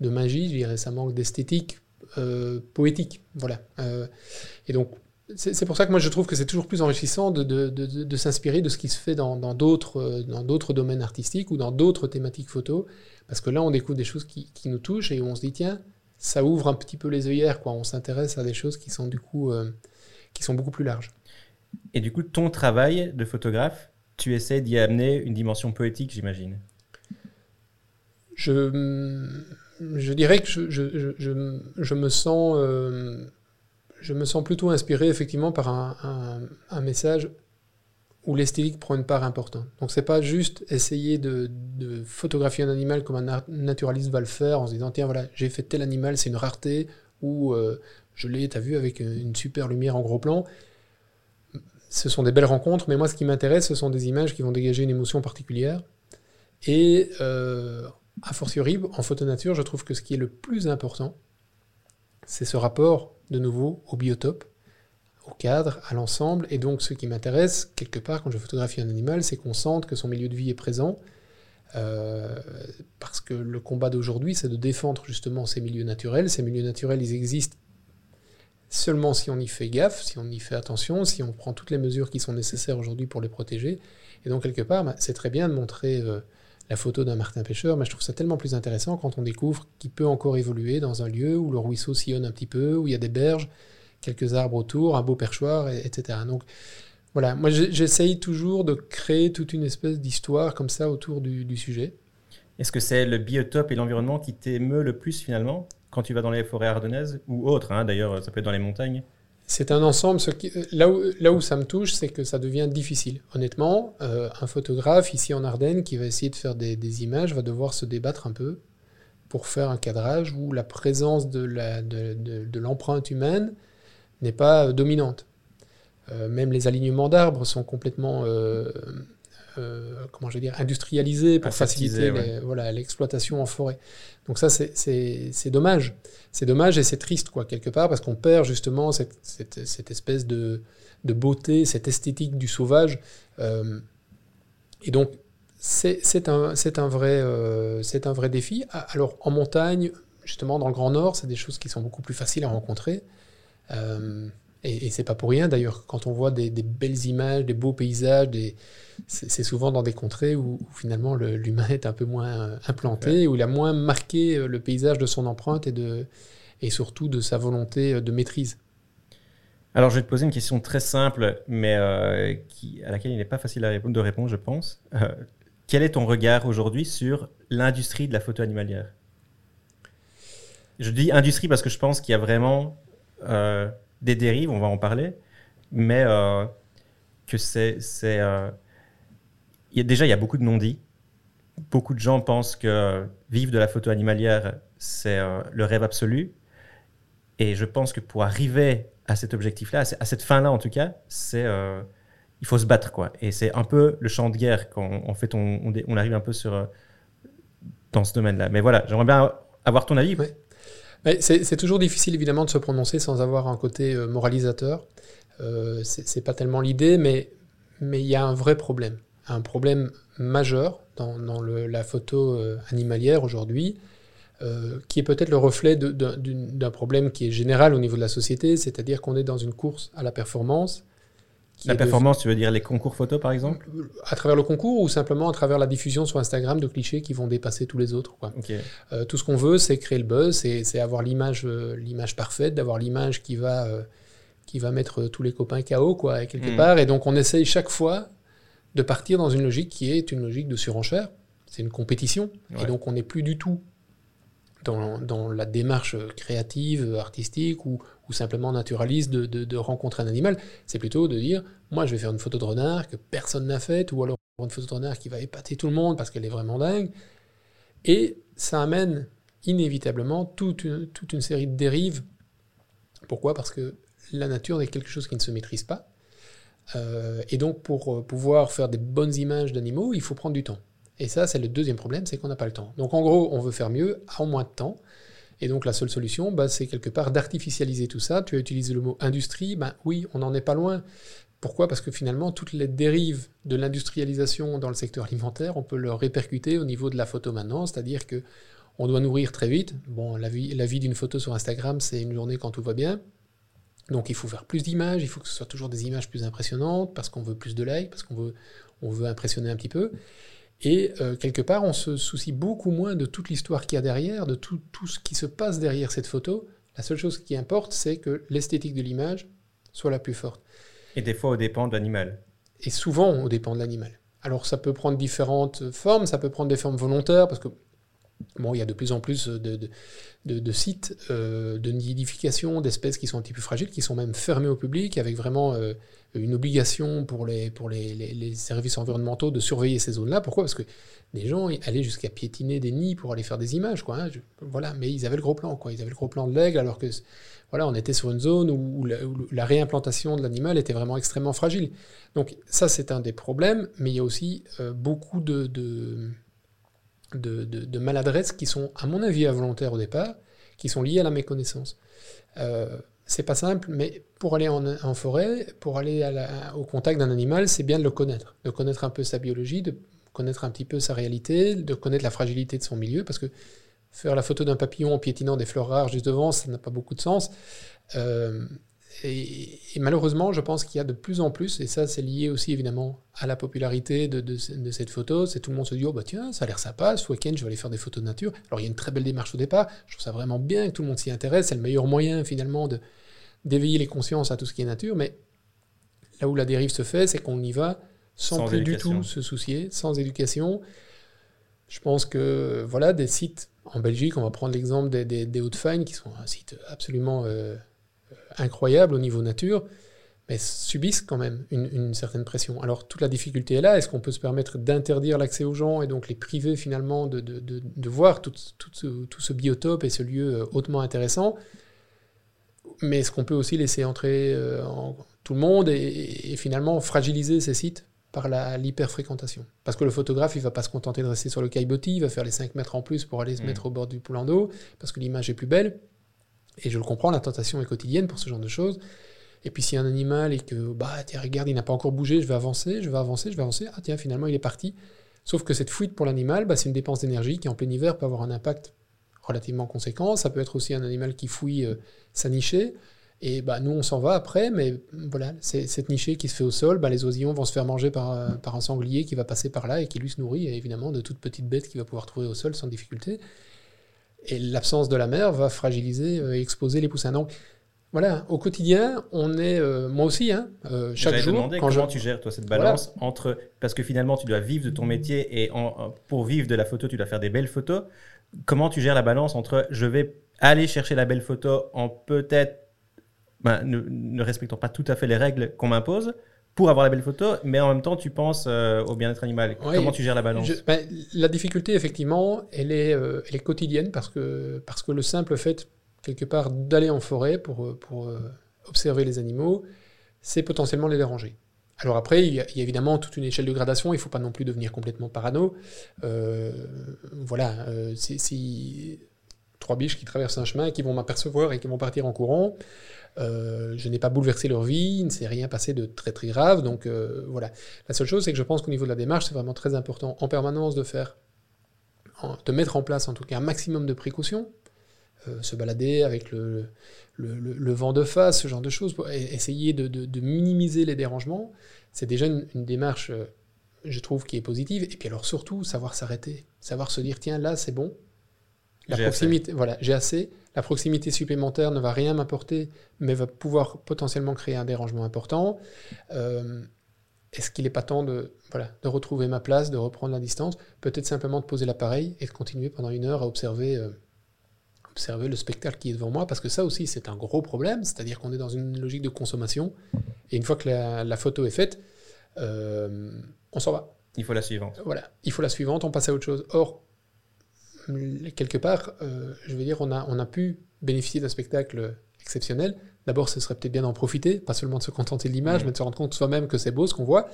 magie, je dirais, ça manque d'esthétique euh, poétique. Voilà. Euh, et donc, c'est pour ça que moi je trouve que c'est toujours plus enrichissant de, s'inspirer de ce qui se fait dans d'autres domaines artistiques ou dans d'autres thématiques photo, parce que là on découvre des choses qui, nous touchent et on se dit tiens, ça ouvre un petit peu les œillères, quoi. on s'intéresse à des choses qui sont du coup euh, qui sont beaucoup plus larges. Et du coup, ton travail de photographe, tu essaies d'y amener une dimension poétique, j'imagine je, dirais que je, me sens, euh, je me sens plutôt inspiré effectivement par un, message où l'esthétique prend une part importante. Donc c'est pas juste essayer de, de, photographier un animal comme un naturaliste va le faire en se disant tiens voilà j'ai fait tel animal c'est une rareté ou euh, je l'ai t'as vu avec une super lumière en gros plan ce sont des belles rencontres, mais moi ce qui m'intéresse, ce sont des images qui vont dégager une émotion particulière. Et euh, a fortiori, en photo nature, je trouve que ce qui est le plus important, c'est ce rapport, de nouveau, au biotope, au cadre, à l'ensemble. Et donc ce qui m'intéresse, quelque part, quand je photographie un animal, c'est qu'on sente que son milieu de vie est présent. Euh, parce que le combat d'aujourd'hui, c'est de défendre justement ces milieux naturels. Ces milieux naturels, ils existent seulement si on y fait gaffe, si on y fait attention, si on prend toutes les mesures qui sont nécessaires aujourd'hui pour les protéger. Et donc, quelque part, bah, c'est très bien de montrer euh, la photo d'un martin pêcheur, mais je trouve ça tellement plus intéressant quand on découvre qu'il peut encore évoluer dans un lieu où le ruisseau sillonne un petit peu, où il y a des berges, quelques arbres autour, un beau perchoir, etc. Donc, voilà, moi j'essaye toujours de créer toute une espèce d'histoire comme ça autour du, du sujet. Est-ce que c'est le biotope et l'environnement qui t'émeut le plus finalement? Quand tu vas dans les forêts ardennaises ou autres, hein, d'ailleurs, ça peut être dans les montagnes c'est un ensemble. Ce qui, là, où, là où ça me touche, c'est que ça devient difficile. Honnêtement, euh, un photographe ici en Ardennes qui va essayer de faire des, images va devoir se débattre un peu pour faire un cadrage où la présence de l'empreinte humaine n'est pas dominante. Euh, même les alignements d'arbres sont complètement euh, euh, comment je vais dire, industrialisé pour faciliter voilà, l'exploitation en forêt. Donc ça, c'est dommage. C'est dommage et c'est triste, quoi, quelque part, parce qu'on perd justement cette, cette, cette espèce de, de, beauté, cette esthétique du sauvage. Euh, et donc, c'est un, un, vrai, euh, un vrai défi. Alors, en montagne, justement, dans le Grand Nord, c'est des choses qui sont beaucoup plus faciles à rencontrer. Euh, et, c'est pas pour rien d'ailleurs, quand on voit des, belles images, des beaux paysages, c'est souvent dans des contrées où, finalement l'humain est un peu moins euh, implanté, où il a moins marqué euh, le paysage de son empreinte et, de, et surtout de sa volonté euh, de maîtrise. Alors je vais te poser une question très simple, mais qui, à laquelle il n'est pas facile de répondre, je pense. quel est ton regard aujourd'hui sur l'industrie de la photo animalière? Je dis industrie parce que je pense qu'il y a vraiment des dérives, on va en parler, mais euh, que c'est. euh, déjà, il y a beaucoup de non-dits. Beaucoup de gens pensent que vivre de la photo animalière, c'est euh, le rêve absolu. Et je pense que pour arriver à cet objectif-là, à cette fin-là en tout cas, c'est il faut se battre quoi. Et c'est un peu le champ de guerre quand en fait on, arrive un peu sur dans ce domaine-là. Mais voilà, j'aimerais bien avoir ton avis. C'est toujours difficile évidemment de se prononcer sans avoir un côté euh, moralisateur. Euh, c'est pas tellement l'idée, mais il y a un vrai problème, un problème majeur dans, la photo euh, animalière aujourd'hui, euh, qui est peut-être le reflet d'un problème qui est général au niveau de la société, c'est-à-dire qu'on est dans une course à la performance La performance, tu veux dire les concours photos par exemple À travers le concours ou simplement à travers la diffusion sur Instagram de clichés qui vont dépasser tous les autres. Euh, tout ce qu'on veut, c'est créer le buzz, c'est avoir l'image l'image parfaite, d'avoir l'image qui va qui va mettre tous les copains KO, quoi, quelque hmm. part. Et donc, on essaye chaque fois de partir dans une logique qui est une logique de surenchère. C'est une compétition. Et donc, on n'est plus du tout dans, dans, la démarche créative, artistique ou, ou simplement naturaliste de, rencontrer un animal. C'est plutôt de dire, moi, je vais faire une photo de renard que personne n'a faite, ou alors une photo de renard qui va épater tout le monde parce qu'elle est vraiment dingue. Et ça amène inévitablement toute une, toute une série de dérives. Pourquoi? Parce que la nature est quelque chose qui ne se maîtrise pas. Euh, et donc, pour euh, pouvoir faire des bonnes images d'animaux, il faut prendre du temps. Et ça, c'est le deuxième problème, c'est qu'on n'a pas le temps. Donc, en gros, on veut faire mieux en moins de temps. Et donc, la seule solution, bah, c'est quelque part d'artificialiser tout ça. Tu as utilisé le mot industrie. Ben, oui, on n'en est pas loin. Pourquoi? Parce que finalement, toutes les dérives de l'industrialisation dans le secteur alimentaire, on peut le répercuter au niveau de la photo maintenant. C'est-à-dire que on doit nourrir très vite. Bon, la vie, la vie d'une photo sur Instagram, c'est une journée quand tout va bien. Donc il faut faire plus d'images, il faut que ce soit toujours des images plus impressionnantes, parce qu'on veut plus de likes, parce qu'on veut, on veut impressionner un petit peu. Et euh, quelque part, on se soucie beaucoup moins de toute l'histoire qu'il y a derrière, de tout, tout, ce qui se passe derrière cette photo. La seule chose qui importe, c'est que l'esthétique de l'image soit la plus forte. Et des fois au dépend de l'animal. Et souvent au dépend de l'animal. Alors ça peut prendre différentes formes, ça peut prendre des formes volontaires, parce que Bon, il y a de plus en plus de, de, sites euh, de nidification d'espèces qui sont un petit peu fragiles, qui sont même fermés au public, avec vraiment euh, une obligation pour, les, pour les, les, services environnementaux de surveiller ces zones-là. Pourquoi? Parce que des gens allaient jusqu'à piétiner des nids pour aller faire des images. Quoi, hein. voilà, mais ils avaient le gros plan. Quoi. Ils avaient le gros plan de l'aigle, alors que voilà, on était sur une zone où, la, réimplantation de l'animal était vraiment extrêmement fragile. Donc ça, c'est un des problèmes, mais il y a aussi euh, beaucoup de, de, maladresses qui sont, à mon avis, involontaires au départ, qui sont liées à la méconnaissance. Euh, c'est pas simple, mais pour aller en, forêt, pour aller au contact d'un animal, c'est bien de le connaître, de connaître un peu sa biologie, de connaître un petit peu sa réalité, de connaître la fragilité de son milieu, parce que faire la photo d'un papillon en piétinant des fleurs rares juste devant, ça n'a pas beaucoup de sens. Euh, et, malheureusement, je pense qu'il y a de plus en plus, et ça c'est lié aussi évidemment à la popularité de, cette photo, c'est tout le monde se dit, oh bah tiens, ça a l'air sympa, ce week-end je vais aller faire des photos de nature. Alors il y a une très belle démarche au départ, je trouve ça vraiment bien que tout le monde s'y intéresse, c'est le meilleur moyen finalement de, d'éveiller les consciences à tout ce qui est nature, mais là où la dérive se fait, c'est qu'on y va sans, plus du tout se soucier, sans éducation. Je pense que voilà, des sites en Belgique, on va prendre l'exemple des, des, des Hauts-de-Fagne, qui sont un site absolument... Euh, incroyable au niveau nature, mais subissent quand même une, certaine pression. Alors toute la difficulté est là, est-ce qu'on peut se permettre d'interdire l'accès aux gens et donc les priver finalement de, de, de, voir tout, tout, ce, tout, ce, biotope et ce lieu euh, hautement intéressant? Mais est-ce qu'on peut aussi laisser entrer euh, tout le monde et, finalement fragiliser ces sites par l'hyperfréquentation? Parce que le photographe, il va pas se contenter de rester sur le caillebotis, il va faire les 5 mètres en plus pour aller se mmh. mettre au bord du poulain d'eau, parce que l'image est plus belle. Et je le comprends, la tentation est quotidienne pour ce genre de choses. Et puis a un animal et que, bah, tiens, regarde, il n'a pas encore bougé, je vais avancer, je vais avancer, je vais avancer, ah tiens, finalement, il est parti. Sauf que cette fuite pour l'animal, bah, c'est une dépense d'énergie qui, en plein hiver, peut avoir un impact relativement conséquent. Ça peut être aussi un animal qui fouille euh, sa nichée. Et bah, nous, on s'en va après, mais voilà, c'est cette nichée qui se fait au sol, bah, les oisillons vont se faire manger par, euh, un sanglier qui va passer par là et qui lui se nourrit, évidemment, de toutes petites bêtes qu'il va pouvoir trouver au sol sans difficulté. Et l'absence de la mère va fragiliser et exposer les poussins. Donc, voilà, au quotidien, on est, euh, moi aussi, hein, euh, chaque jour. Demander comment tu gères toi cette balance entre parce que finalement tu dois vivre de ton métier et pour vivre de la photo tu dois faire des belles photos. Comment tu gères la balance entre je vais aller chercher la belle photo en peut-être ben, ne, respectant pas tout à fait les règles qu'on m'impose pour avoir la belle photo, mais en même temps, tu penses euh, au bien-être animal. Comment tu gères la balance ben, La difficulté, effectivement, elle est, euh, elle est quotidienne parce que, parce que le simple fait, quelque part, d'aller en forêt pour, euh, pour observer les animaux, c'est potentiellement les déranger. Alors après, il y, a, évidemment toute une échelle de gradation, il ne faut pas non plus devenir complètement parano. voilà, si trois biches qui traversent un chemin et qui vont m'apercevoir et qui vont partir en courant, euh, je n'ai pas bouleversé leur vie, il ne s'est rien passé de très très grave. Donc euh, voilà. La seule chose, c'est que je pense qu'au niveau de la démarche, c'est vraiment très important en permanence de faire, de mettre en place en tout cas un maximum de précautions. se balader avec le, vent de face, ce genre de choses, pour essayer de, minimiser les dérangements. C'est déjà une, démarche, je trouve, qui est positive. Et puis alors surtout, savoir s'arrêter, savoir se dire, tiens, là, c'est bon. La proximité, voilà, j'ai assez. La proximité supplémentaire ne va rien m'apporter, mais va pouvoir potentiellement créer un dérangement important. Est-ce qu'il n'est pas temps de, voilà, de retrouver ma place, de reprendre la distance? Peut-être simplement de poser l'appareil et de continuer pendant une heure à observer, euh, observer le spectacle qui est devant moi, parce que ça aussi, c'est un gros problème, c'est-à-dire qu'on est dans une logique de consommation, et une fois que la, photo est faite, euh, on s'en va. Il faut la suivante. Voilà, il faut la suivante, on passe à autre chose. Or, quelque part, euh, je veux dire, on a, on a pu bénéficier d'un spectacle exceptionnel, D'abord, ce serait peut-être bien d'en profiter, pas seulement de se contenter de l'image, mais de se rendre compte soi-même que c'est beau ce qu'on voit.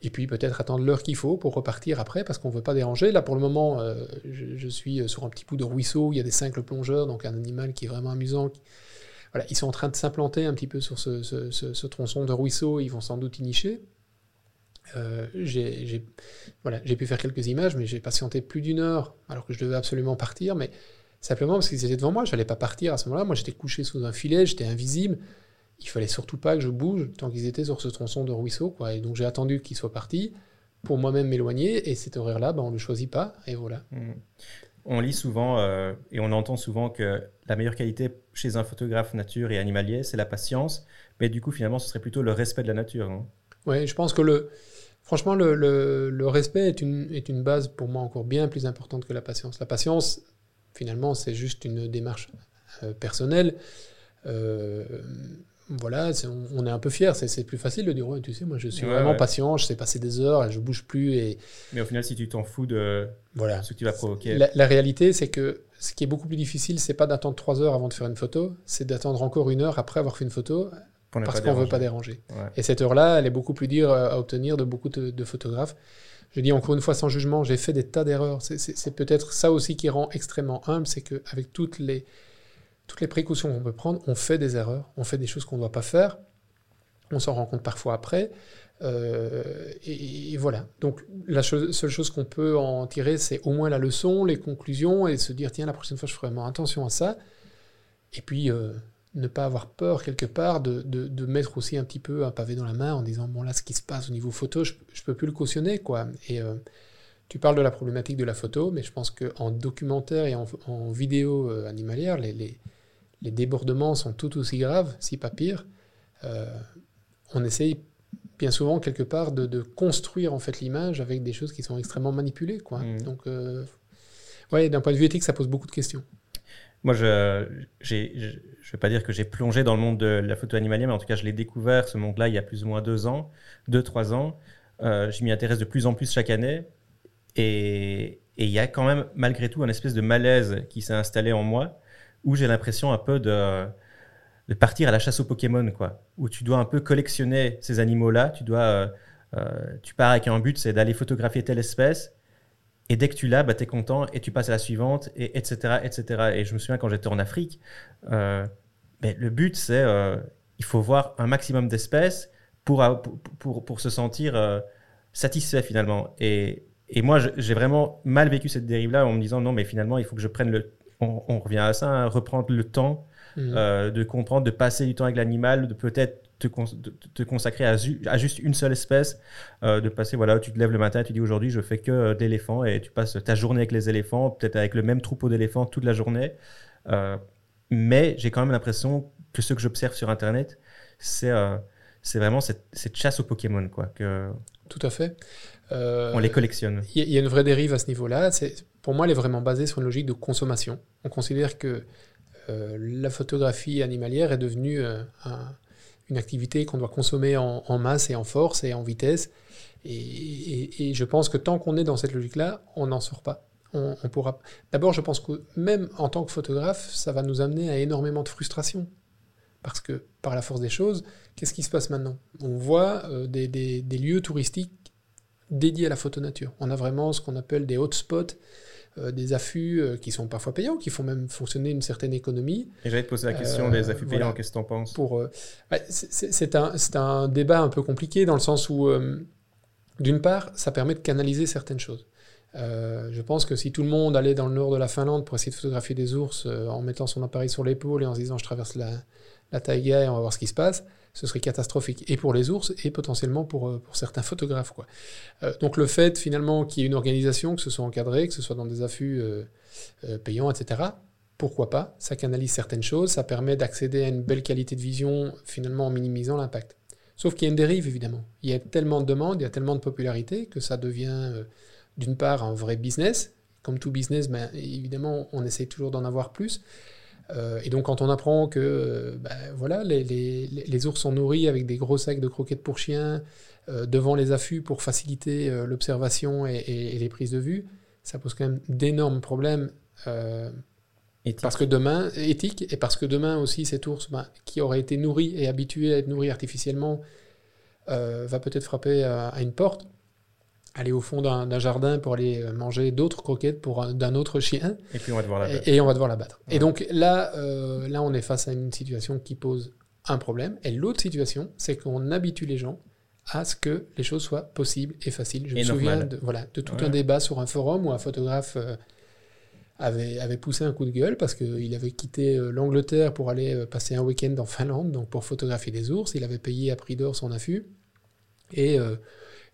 Et puis peut-être attendre l'heure qu'il faut pour repartir après, parce qu'on ne veut pas déranger. Là, pour le moment, euh, je, suis sur un petit bout de ruisseau, il y a des cinq plongeurs, donc un animal qui est vraiment amusant. Voilà, ils sont en train de s'implanter un petit peu sur ce, tronçon de ruisseau, ils vont sans doute y nicher. Euh, j'ai voilà, pu faire quelques images, mais j'ai patienté plus d'une heure, alors que je devais absolument partir. Mais Simplement parce qu'ils étaient devant moi, je n'allais pas partir à ce moment-là. Moi, j'étais couché sous un filet, j'étais invisible. Il fallait surtout pas que je bouge tant qu'ils étaient sur ce tronçon de ruisseau. Quoi. Et donc, j'ai attendu qu'ils soient partis pour moi-même m'éloigner. Et cet horaire-là, ben, on ne le choisit pas. Et voilà. Mmh. On lit souvent euh, et on entend souvent que la meilleure qualité chez un photographe nature et animalier, c'est la patience. Mais du coup, finalement, ce serait plutôt le respect de la nature. Oui, je pense que le, franchement, le, le, le, respect est une, est une base pour moi encore bien plus importante que la patience. La patience, Finalement, c'est juste une démarche euh, personnelle. Euh, voilà, on, est un peu fier. C'est plus facile de dire ouais, tu sais, moi je suis vraiment patient, je sais passer des heures, je bouge plus. Et... Mais au final, si tu t'en fous de voilà. ce que tu vas provoquer. La, réalité, c'est que ce qui est beaucoup plus difficile, c'est pas d'attendre trois heures avant de faire une photo, c'est d'attendre encore une heure après avoir fait une photo parce qu'on ne veut pas déranger. Et cette heure-là, elle est beaucoup plus dure à obtenir de beaucoup de photographes. Je dis encore une fois sans jugement, j'ai fait des tas d'erreurs. C'est peut-être ça aussi qui rend extrêmement humble, c'est qu'avec toutes les, toutes les précautions qu'on peut prendre, on fait des erreurs, on fait des choses qu'on ne doit pas faire, on s'en rend compte parfois après. Euh, et, voilà. Donc la seule chose qu'on peut en tirer, c'est au moins la leçon, les conclusions, et se dire, tiens, la prochaine fois, je ferai vraiment attention à ça. Et puis, euh, ne pas avoir peur quelque part de, de, mettre aussi un petit peu un pavé dans la main en disant bon là ce qui se passe au niveau photo je, ne peux plus le cautionner quoi. Et euh, tu parles de la problématique de la photo mais je pense qu'en documentaire et en, vidéo euh, animalière les, les, les, débordements sont tout aussi graves si pas pire. Euh, on essaye bien souvent quelque part de, de, construire en fait l'image avec des choses qui sont extrêmement manipulées quoi. Mmh. donc ouais d'un point de vue éthique ça pose beaucoup de questions moi, je ne vais pas dire que j'ai plongé dans le monde de la photo animalière, mais en tout cas, je l'ai découvert, ce monde-là, il y a plus ou moins deux ans, deux, trois ans. Euh, je m'y intéresse de plus en plus chaque année. Et, il y a quand même, malgré tout, un espèce de malaise qui s'est installé en moi, où j'ai l'impression un peu de, de, partir à la chasse aux Pokémon, quoi. Où tu dois un peu collectionner ces animaux-là. Tu euh, euh, tu pars avec un but, c'est d'aller photographier telle espèce. Et dès que tu l'as, bah, tu es content et tu passes à la suivante, et, etc., etc. Et je me souviens quand j'étais en Afrique, euh, ben, le but, c'est euh, il faut voir un maximum d'espèces pour, pour, pour, se sentir euh, satisfait finalement. Et, et moi, j'ai vraiment mal vécu cette dérive-là en me disant non, mais finalement, il faut que je prenne le. On, revient à ça, hein, reprendre le temps mmh. de comprendre, de passer du temps avec l'animal, de peut-être te, te, consacrer à, à, juste une seule espèce, euh, de passer, voilà, tu te lèves le matin, tu dis aujourd'hui je fais que euh, d'éléphants et tu passes ta journée avec les éléphants, peut-être avec le même troupeau d'éléphants toute la journée. Euh, mais j'ai quand même l'impression que ce que j'observe sur Internet, c'est c'est vraiment cette, cette, chasse aux Pokémon. Quoi, que Tout à fait. on les collectionne. Il y, a une vraie dérive à ce niveau-là. Pour moi, elle est vraiment basée sur une logique de consommation. On considère que la photographie animalière est devenue un une activité qu'on doit consommer en, masse et en force et en vitesse. Et, je pense que tant qu'on est dans cette logique-là, on n'en sort pas. On, pourra. D'abord, je pense que même en tant que photographe, ça va nous amener à énormément de frustration. Parce que par la force des choses, qu'est-ce qui se passe maintenant? On voit euh, des, des, lieux touristiques dédiés à la photo nature. On a vraiment ce qu'on appelle des hotspots euh, des affûts euh, qui sont parfois payants, qui font même fonctionner une certaine économie. Et j'allais te poser la question des affûts payants, qu'est-ce que tu en penses pour, C'est un, un, débat un peu compliqué dans le sens où, d'une part, ça permet de canaliser certaines choses. Euh, je pense que si tout le monde allait dans le nord de la Finlande pour essayer de photographier des ours euh, en mettant son appareil sur l'épaule et en se disant je traverse la, la taïga on va voir ce qui se passe, ce serait catastrophique et pour les ours et potentiellement pour, euh, certains photographes. Quoi. donc le fait finalement qu'il y ait une organisation, que ce soit encadré, que ce soit dans des affûts payants, etc., pourquoi pas? Ça canalise certaines choses, ça permet d'accéder à une belle qualité de vision finalement en minimisant l'impact. Sauf qu'il y a une dérive évidemment. Il y a tellement de demandes, il y a tellement de popularité que ça devient d'une part un vrai business. Comme tout business, ben, évidemment, on essaye toujours d'en avoir plus. Euh, et donc, quand on apprend que euh, ben, voilà, les, les, les, ours sont nourris avec des gros sacs de croquettes pour chiens euh, devant les affûts pour faciliter l'observation et, et, les prises de vue, ça pose quand même d'énormes problèmes. parce que demain, éthique, et parce que demain aussi, cet ours ben, qui aurait été nourri et habitué à être nourri artificiellement va peut-être frapper à une porte aller au fond d'un jardin pour aller euh, manger d'autres croquettes pour d'un autre chien. Et puis on va devoir la battre. Et, on va devoir la battre. Et donc là, euh, là, on est face à une situation qui pose un problème. Et l'autre situation, c'est qu'on habitue les gens à ce que les choses soient possibles et faciles. Je me souviens de, voilà, de tout un débat sur un forum où un photographe euh, avait, avait poussé un coup de gueule parce qu'il avait quitté l'Angleterre pour aller passer un week-end en Finlande, donc pour photographier des ours. Il avait payé à prix d'or son affût. Et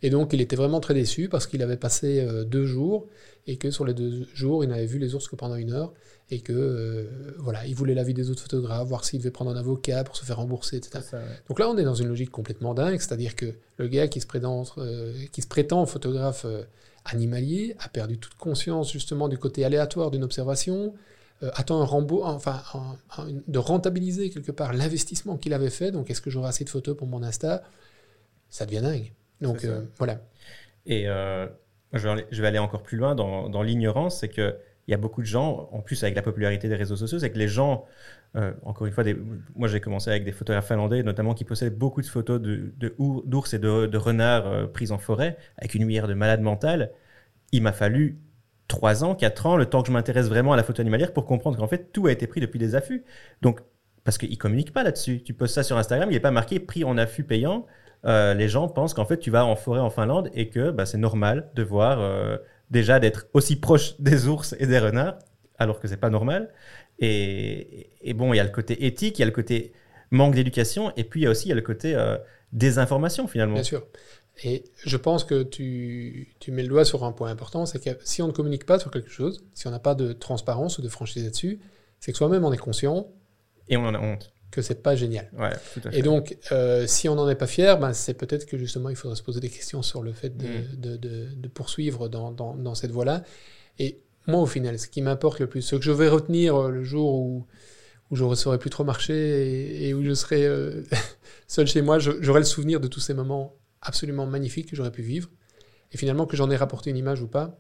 et donc, il était vraiment très déçu parce qu'il avait passé euh, deux jours et que sur les deux jours, il n'avait vu les ours que pendant une heure et que euh, voilà, il voulait l'avis des autres photographes, voir s'il devait prendre un avocat pour se faire rembourser, etc. Donc là, on est dans une logique complètement dingue, c'est-à-dire que le gars qui se prétend, euh, qui se prétend photographe animalier a perdu toute conscience justement du côté aléatoire d'une observation, attend un rembours, enfin, de rentabiliser quelque part l'investissement qu'il avait fait. Donc, est-ce que j'aurai assez de photos pour mon Insta? Ça devient dingue. Donc euh, voilà. Et euh, je, vais aller, encore plus loin dans, l'ignorance, c'est qu'il y a beaucoup de gens, en plus avec la popularité des réseaux sociaux, c'est que les gens, euh, encore une fois, des, moi j'ai commencé avec des photographes finlandais, notamment qui possèdent beaucoup de photos d'ours de, et de, renards pris en forêt, avec une lumière de malade mental. Il m'a fallu 3 ans, 4 ans, le temps que je m'intéresse vraiment à la photo animalière pour comprendre qu'en fait tout a été pris depuis des affûts. Donc, parce qu'ils ne communiquent pas là-dessus. Tu poses ça sur Instagram, il n'est pas marqué pris en affût payant. Euh, les gens pensent qu'en fait tu vas en forêt en Finlande et que bah, c'est normal de voir euh, déjà d'être aussi proche [laughs] des ours et des renards, alors que c'est pas normal. Et, bon, il y a le côté éthique, il y a le côté manque d'éducation, et puis il y a aussi il y a le côté euh, désinformation finalement. Bien sûr. Et je pense que tu, tu, mets le doigt sur un point important, c'est que si on ne communique pas sur quelque chose, si on n'a pas de transparence ou de franchise là-dessus, c'est que soi-même on est conscient. Et on en a honte que c'est pas génial. Et donc, euh, si on n'en est pas fier, ben, c'est peut-être que justement, il faudrait se poser des questions sur le fait de, mm. de, de, poursuivre dans, dans, dans cette voie-là. Et moi, au final, ce qui m'importe le plus, ce que je vais retenir euh, le jour où, où je ne saurais plus trop marcher et, où je serai euh, [laughs] seul chez moi, j'aurai le souvenir de tous ces moments absolument magnifiques que j'aurais pu vivre. Et finalement, que j'en ai rapporté une image ou pas,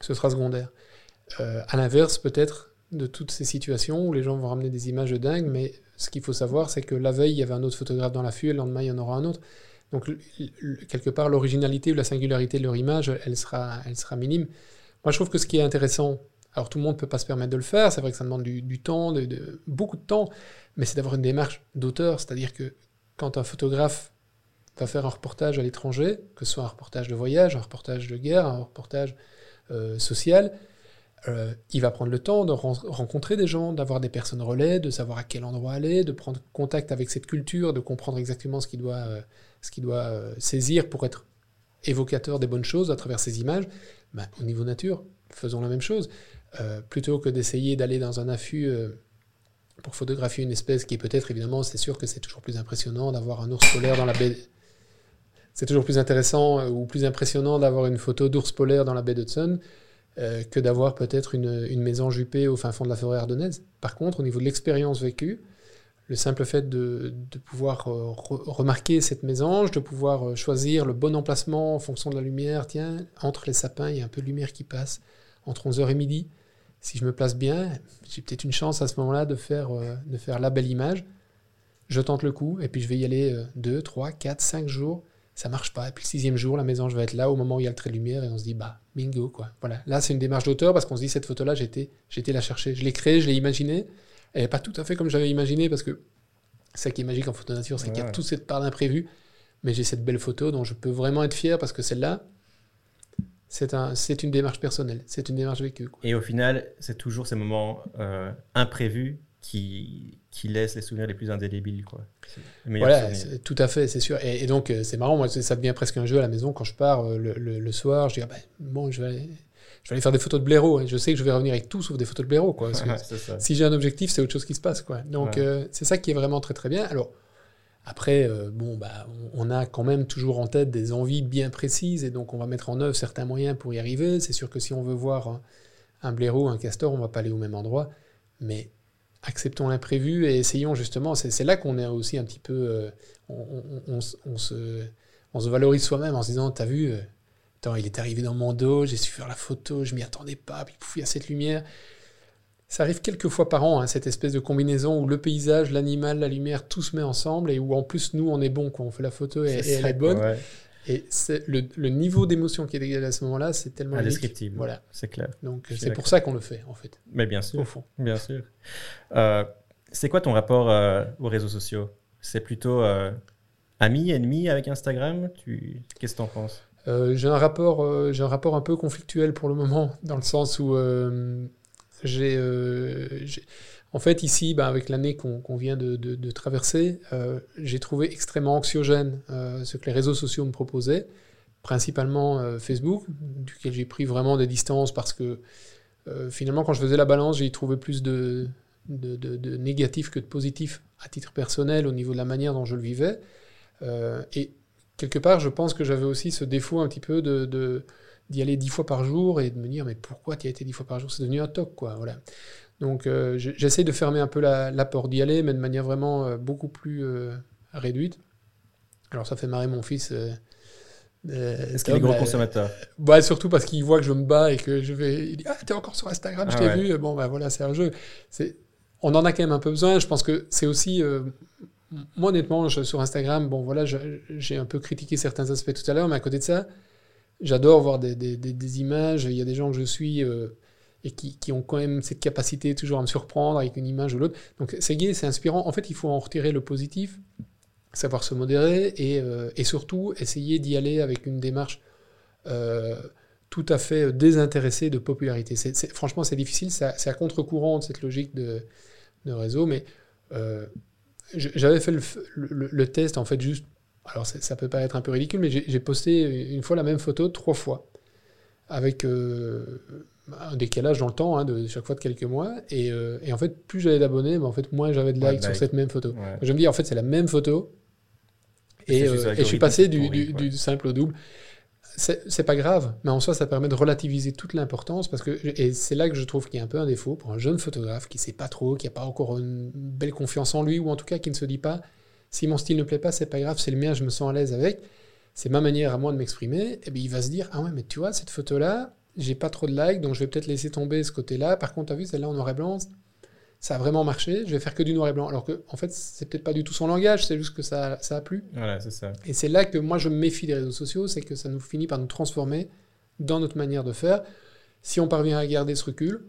ce sera secondaire. à l'inverse, peut-être, de toutes ces situations où les gens vont ramener des images dingues, mais ce qu'il faut savoir, c'est que la veille, il y avait un autre photographe dans l'affût, et le lendemain, il y en aura un autre. Donc, quelque part, l'originalité ou la singularité de leur image, elle sera, elle sera minime. Moi, je trouve que ce qui est intéressant, alors tout le monde ne peut pas se permettre de le faire, c'est vrai que ça demande du, temps, beaucoup de temps, mais c'est d'avoir une démarche d'auteur, c'est-à-dire que quand un photographe va faire un reportage à l'étranger, que ce soit un reportage de voyage, un reportage de guerre, un reportage euh, social, euh, il va prendre le temps de rencontrer des gens, d'avoir des personnes relais, de savoir à quel endroit aller, de prendre contact avec cette culture, de comprendre exactement ce qu'il doit, euh, doit euh, saisir pour être évocateur des bonnes choses à travers ces images. Ben, au niveau nature, faisons la même chose. plutôt que d'essayer d'aller dans un affût pour photographier une espèce qui est peut-être, évidemment, c'est sûr que c'est toujours plus impressionnant d'avoir un ours polaire dans la baie. C'est toujours plus intéressant ou plus impressionnant d'avoir une photo d'ours polaire dans la baie d'Hudson euh, que d'avoir peut-être une, une, maison jupée au fin fond de la forêt ardennaise. Par contre, au niveau de l'expérience vécue, le simple fait de, de pouvoir euh, remarquer cette mésange, de pouvoir euh, choisir le bon emplacement en fonction de la lumière, tiens, entre les sapins, il y a un peu de lumière qui passe, entre 11h et midi. Si je me place bien, j'ai peut-être une chance à ce moment-là de faire, de faire la belle image. Je tente le coup, et puis je vais y aller 2, 3, 4, 5 jours ça marche pas. Et puis le sixième jour, la maison, je vais être là au moment où il y a le trait de lumière et on se dit, bah, bingo, quoi. Voilà. Là, c'est une démarche d'auteur parce qu'on se dit, cette photo-là, j'ai été, la chercher. Je l'ai créée, je l'ai imaginée. Elle n'est pas tout à fait comme j'avais imaginé parce que ça qui est magique en photo nature, c'est qu'il y a toute cette part d'imprévu. Mais j'ai cette belle photo dont je peux vraiment être fier parce que celle-là, C'est un, c'est une démarche personnelle, c'est une démarche vécue. quoi. Et au final, c'est toujours ces moments euh, imprévus qui, qui laissent les souvenirs les plus indélébiles. Quoi. Voilà, tout à fait, c'est sûr. Et, et donc, euh, c'est marrant, moi, ça devient presque un jeu à la maison quand je pars euh, le, le- le soir. Je dis, ah ben, bon, je vais, aller, je vais aller faire des photos de blaireau. Et je sais que je vais revenir avec tout sauf des photos de blaireau. Quoi, si j'ai un objectif, c'est autre chose qui se passe. Quoi. Donc, Ouais. euh, c'est ça qui est vraiment très, très bien. Alors, après, euh, bon, bah, on, on a quand même toujours en tête des envies bien précises. Et donc, on va mettre en œuvre certains moyens pour y arriver. C'est sûr que si on veut voir un, un blaireau, un castor, on va pas aller au même endroit. Mais acceptons l'imprévu et essayons justement. C'est là qu'on est aussi un petit peu. euh, on, on- on se- on se, on se valorise soi-même en se disant T'as vu, euh, attends, il est arrivé dans mon dos, j'ai su faire la photo, je m'y attendais pas, puis pouf, il y a cette lumière. Ça arrive quelques fois par an, hein, cette espèce de combinaison où le paysage, l'animal, la lumière, tout se met ensemble et où en plus nous on est bon quand on fait la photo et, elle est bonne. quoi, ouais. Et c'est le, le niveau d'émotion qui est dégagé à ce moment-là, c'est tellement unique. Indescriptible. Voilà. C'est clair. Donc c'est pour ça qu'on le fait en fait, Mais bien au sûr. fond. Bien sûr. Euh, c'est quoi ton rapport euh, aux réseaux sociaux? C'est plutôt euh, ami, ennemi avec Instagram? Tu... Qu'est-ce que t'en penses? Euh, j'ai un rapport, j'ai un rapport un peu conflictuel pour le moment, dans le sens où j'ai- en fait ici, bah, avec l'année qu'on vient de, traverser, euh, j'ai trouvé extrêmement anxiogène euh, ce que les réseaux sociaux me proposaient, principalement euh, Facebook, duquel j'ai pris vraiment des distances parce que finalement, quand je faisais la balance, j'ai trouvé plus de, de, de, négatif que de positif à titre personnel au niveau de la manière dont je le vivais. Et quelque part, je pense que j'avais aussi ce défaut un petit peu d'y aller dix fois par jour et de me dire mais pourquoi tu as été dix fois par jour? C'est devenu un toc, quoi. Voilà. Donc euh, j'essaie de fermer un peu la, la porte d'y aller, mais de manière vraiment euh, beaucoup plus euh, réduite. Alors ça fait marrer mon fils. Est-ce qu'il est gros consommateur bah, surtout parce qu'il voit que je me bats et que je vais. Il dit Ah, t'es encore sur Instagram, je Ah t'ai ouais. vu. Bon, bah voilà, c'est un jeu. On en a quand même un peu besoin. Je pense que c'est aussi. Moi, honnêtement, je- sur Instagram, bon, voilà, j'ai un peu critiqué certains aspects tout à l'heure, mais à côté de ça, j'adore voir des, des- des- des images. Il y a des gens que je suis. Et qui, ont quand même cette capacité toujours à me surprendre avec une image ou l'autre. Donc c'est gai, c'est inspirant. En fait, il faut en retirer le positif, savoir se modérer et, euh, surtout essayer d'y aller avec une démarche euh, tout à fait désintéressée de popularité. Franchement, c'est difficile, c'est à, contre-courant de cette logique de, réseau, mais euh, j'avais fait le, test, en fait, juste, alors ça, peut paraître un peu ridicule, mais j'ai posté une fois la même photo trois fois, avec un décalage dans le temps, hein, de chaque fois de quelques mois, et, euh, et en fait, plus j'avais d'abonnés, mais en fait, moins j'avais de Ouais, likes sur cette même photo. Ouais. Je me dis, en fait, c'est la même photo. Et, euh, et je suis passé du, simple au double. C'est pas grave, mais en soi, ça permet de relativiser toute l'importance. parce que Et c'est là que je trouve qu'il y a un peu un défaut pour un jeune photographe qui sait pas trop, qui a pas encore une belle confiance en lui, ou en tout cas qui ne se dit pas si mon style ne plaît pas, c'est pas grave, c'est le mien, je me sens à l'aise avec. C'est ma manière à moi de m'exprimer. Et bien, il va se dire ah ouais, mais tu vois, cette photo-là, j'ai pas trop de likes, donc je vais peut-être laisser tomber ce côté-là. Par contre, tu as vu, celle-là en noir et blanc, ça a vraiment marché, je vais faire que du noir et blanc. Alors que, en fait, c'est peut-être pas du tout son langage, c'est juste que ça, ça a plu. Voilà, c'est ça. Et c'est là que moi je me méfie des réseaux sociaux, c'est que ça nous finit par nous transformer dans notre manière de faire. Si on parvient à garder ce recul,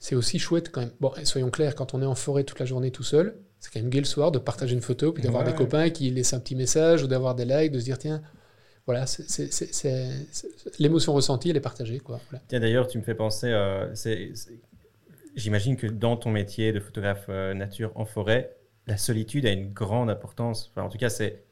c'est aussi chouette quand même. Bon, et soyons clairs, quand on est en forêt toute la journée tout seul, c'est quand même gai le soir de partager une photo, puis d'avoir Ouais. des copains qui laissent un petit message ou d'avoir des likes, de se dire tiens, voilà, l'émotion ressentie, elle est partagée. Quoi. Voilà. Tiens, d'ailleurs, tu me fais penser, euh, j'imagine que dans ton métier de photographe euh, nature en forêt, la solitude a une grande importance. Enfin, en tout cas, c'est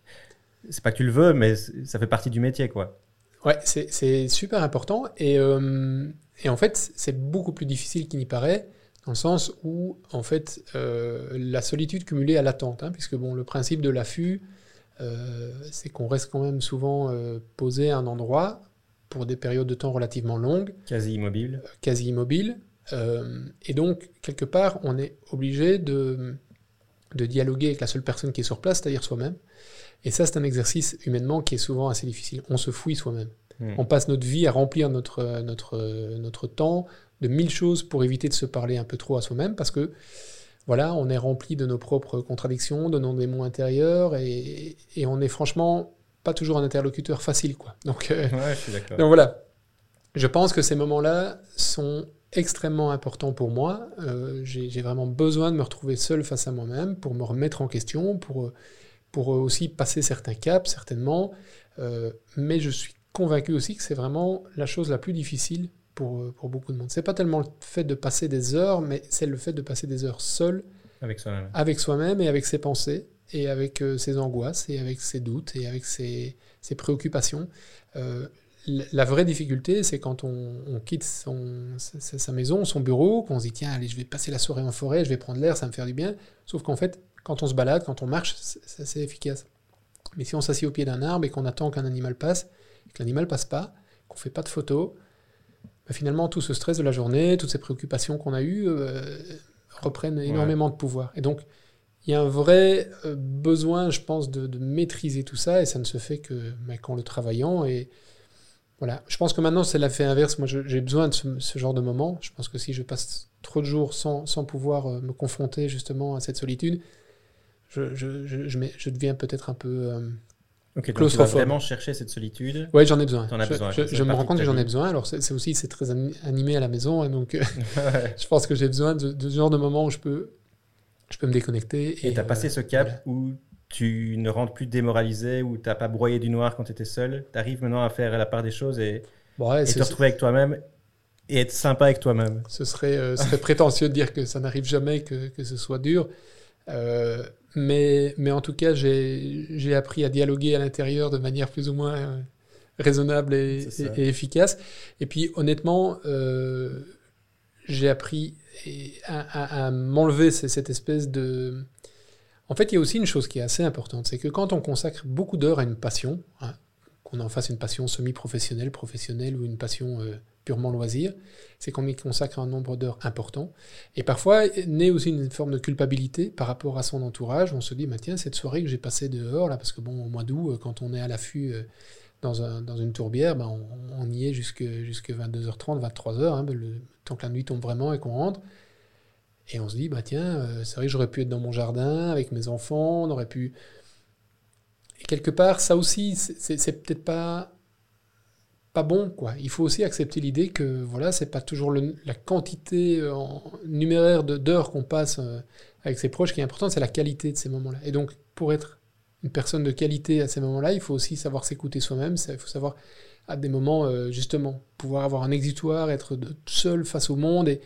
c'est pas que tu le veux, mais ça fait partie du métier, quoi. Ouais, c'est super important. Et, euh, et en fait, c'est beaucoup plus difficile qu'il n'y paraît, dans le sens où, en fait, euh, la solitude cumulée à l'attente, hein, puisque bon, le principe de l'affût, c'est qu'on reste quand même souvent euh, posé à un endroit pour des périodes de temps relativement longues, Quasi immobile. quasi immobile. Euh, et donc, quelque part, on est obligé de, de dialoguer avec la seule personne qui est sur place, c'est-à-dire soi-même. Et ça, c'est un exercice humainement qui est souvent assez difficile. On se fouille soi-même. Hmm. On passe notre vie à remplir notre, euh, notre, euh, notre temps de mille choses pour éviter de se parler un peu trop à soi-même parce que voilà, on est rempli de nos propres contradictions, de nos démons intérieurs et, et on est franchement pas toujours un interlocuteur facile. Quoi. Donc, euh, Ouais, je suis d'accord. donc voilà, je pense que ces moments-là sont extrêmement importants pour moi. Euh, J'ai j'ai vraiment besoin de me retrouver seul face à moi-même pour me remettre en question, pour, pour aussi passer certains caps, certainement. Euh, mais je suis convaincu aussi que c'est vraiment la chose la plus difficile pour, euh, pour beaucoup de monde. C'est pas tellement le fait de passer des heures, mais c'est le fait de passer des heures seul avec soi-même, avec soi-même et avec ses pensées et avec euh, ses angoisses et avec ses doutes et avec ses, ses préoccupations. Euh, la vraie difficulté, c'est quand on, on quitte son, sa, sa, maison, son bureau, qu'on se dit tiens, allez, je vais passer la soirée en forêt, je vais prendre l'air, ça va me faire du bien. Sauf qu'en fait, quand on se balade, quand on marche, c'est efficace. Mais si on s'assied au pied d'un arbre et qu'on attend qu'un animal passe, et que l'animal passe pas, qu'on fait pas de photos, bah finalement tout ce stress de la journée, toutes ces préoccupations qu'on a eues euh, reprennent énormément ouais. de pouvoir. Et donc il y a un vrai euh, besoin, je pense, de, de, maîtriser tout ça, et ça ne se fait que bah, qu'en le travaillant. Et voilà, je pense que maintenant c'est l'effet inverse. Moi, j'ai besoin de ce, ce, genre de moment. Je pense que si je passe trop de jours sans, sans pouvoir euh, me confronter justement à cette solitude, je, je, je, je deviens peut-être un peu euh, Donc tu vas vraiment chercher cette solitude. Oui, j'en ai besoin. En as je, besoin. Je, je me rends compte que j'en ai besoin. Alors c'est aussi c'est très animé à la maison, hein, donc [laughs] ouais. je pense que j'ai besoin de, de, ce genre de moment où je peux je peux me déconnecter. Et tu as euh, passé ce cap voilà. où tu ne rentres plus démoralisé, où tu n'as pas broyé du noir quand tu étais seul. Tu arrives maintenant à faire la part des choses et, bon, ouais, et te retrouver avec toi-même et être sympa avec toi-même. Ce serait, euh, serait prétentieux de dire que ça n'arrive jamais, que, que ce soit dur. Euh, mais, mais en tout cas, j'ai appris à dialoguer à l'intérieur de manière plus ou moins euh, raisonnable et, et, et, efficace. Et puis, honnêtement, euh, j'ai appris à, à, à m'enlever cette espèce de... En fait, il y a aussi une chose qui est assez importante, c'est que quand on consacre beaucoup d'heures à une passion, hein, qu'on en fasse une passion semi-professionnelle, professionnelle ou une passion euh, purement loisir, c'est qu'on y consacre un nombre d'heures important. Et parfois, naît aussi une forme de culpabilité par rapport à son entourage. On se dit, bah, tiens, cette soirée que j'ai passée dehors, là, parce que bon, au mois d'août, euh, quand on est à l'affût euh, dans, un, dans une tourbière, bah, on, y est jusque, jusque 22h30, 23h, hein, temps que la nuit tombe vraiment et qu'on rentre. Et on se dit, bah tiens, euh, c'est vrai que j'aurais pu être dans mon jardin avec mes enfants, on aurait pu. Et quelque part, ça aussi, c'est peut-être pas pas bon quoi. Il faut aussi accepter l'idée que voilà, c'est pas toujours la quantité euh, en numéraire d'heures qu'on passe euh, avec ses proches qui est importante, c'est la qualité de ces moments-là. Et donc pour être une personne de qualité à ces moments-là, il faut aussi savoir s'écouter soi-même, il faut savoir à des moments euh, justement pouvoir avoir un exutoire, être seul face au monde et,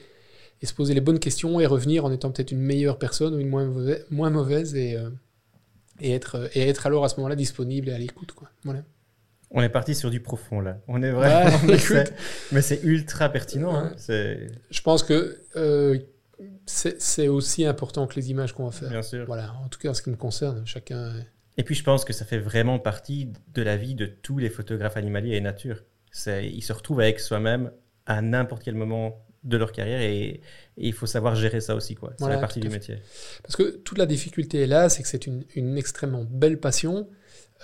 se poser les bonnes questions et revenir en étant peut-être une meilleure personne ou une moins mauvaise, et, et être et être alors à ce moment-là disponible et à l'écoute. Voilà. On est parti sur du profond là. On est vraiment. [laughs] Ouais, mais c'est ultra pertinent. Hein. Je pense que euh, c'est aussi important que les images qu'on va faire. Bien sûr. Voilà. En tout cas, en ce qui me concerne, chacun. Et puis je pense que ça fait vraiment partie de la vie de tous les photographes animaliers et nature. Ils se retrouvent avec soi-même à n'importe quel moment de leur carrière et, et, il faut savoir gérer ça aussi. C'est voilà, la partie du métier. Parce que toute la difficulté est là, c'est que c'est une, une, extrêmement belle passion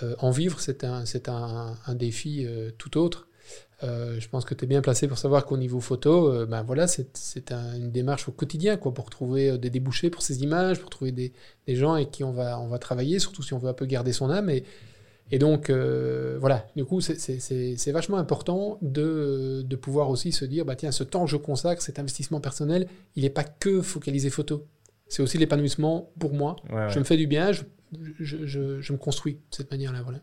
euh, en vivre, c'est un, un, un, défi euh, tout autre. Euh, je pense que tu es bien placé pour savoir qu'au niveau photo, ben voilà, c'est un, une démarche au quotidien quoi, pour trouver des débouchés pour ces images, pour trouver des, des, gens avec qui on va, on va travailler, surtout si on veut un peu garder son âme. Et, et donc, voilà, du coup, c'est vachement important de, de pouvoir aussi se dire, bah, tiens, ce temps que je consacre, cet investissement personnel, il n'est pas que focalisé photo. C'est aussi l'épanouissement pour moi. Ouais, ouais. Je me fais du bien, je, je, je, je me construis de cette manière-là. Voilà.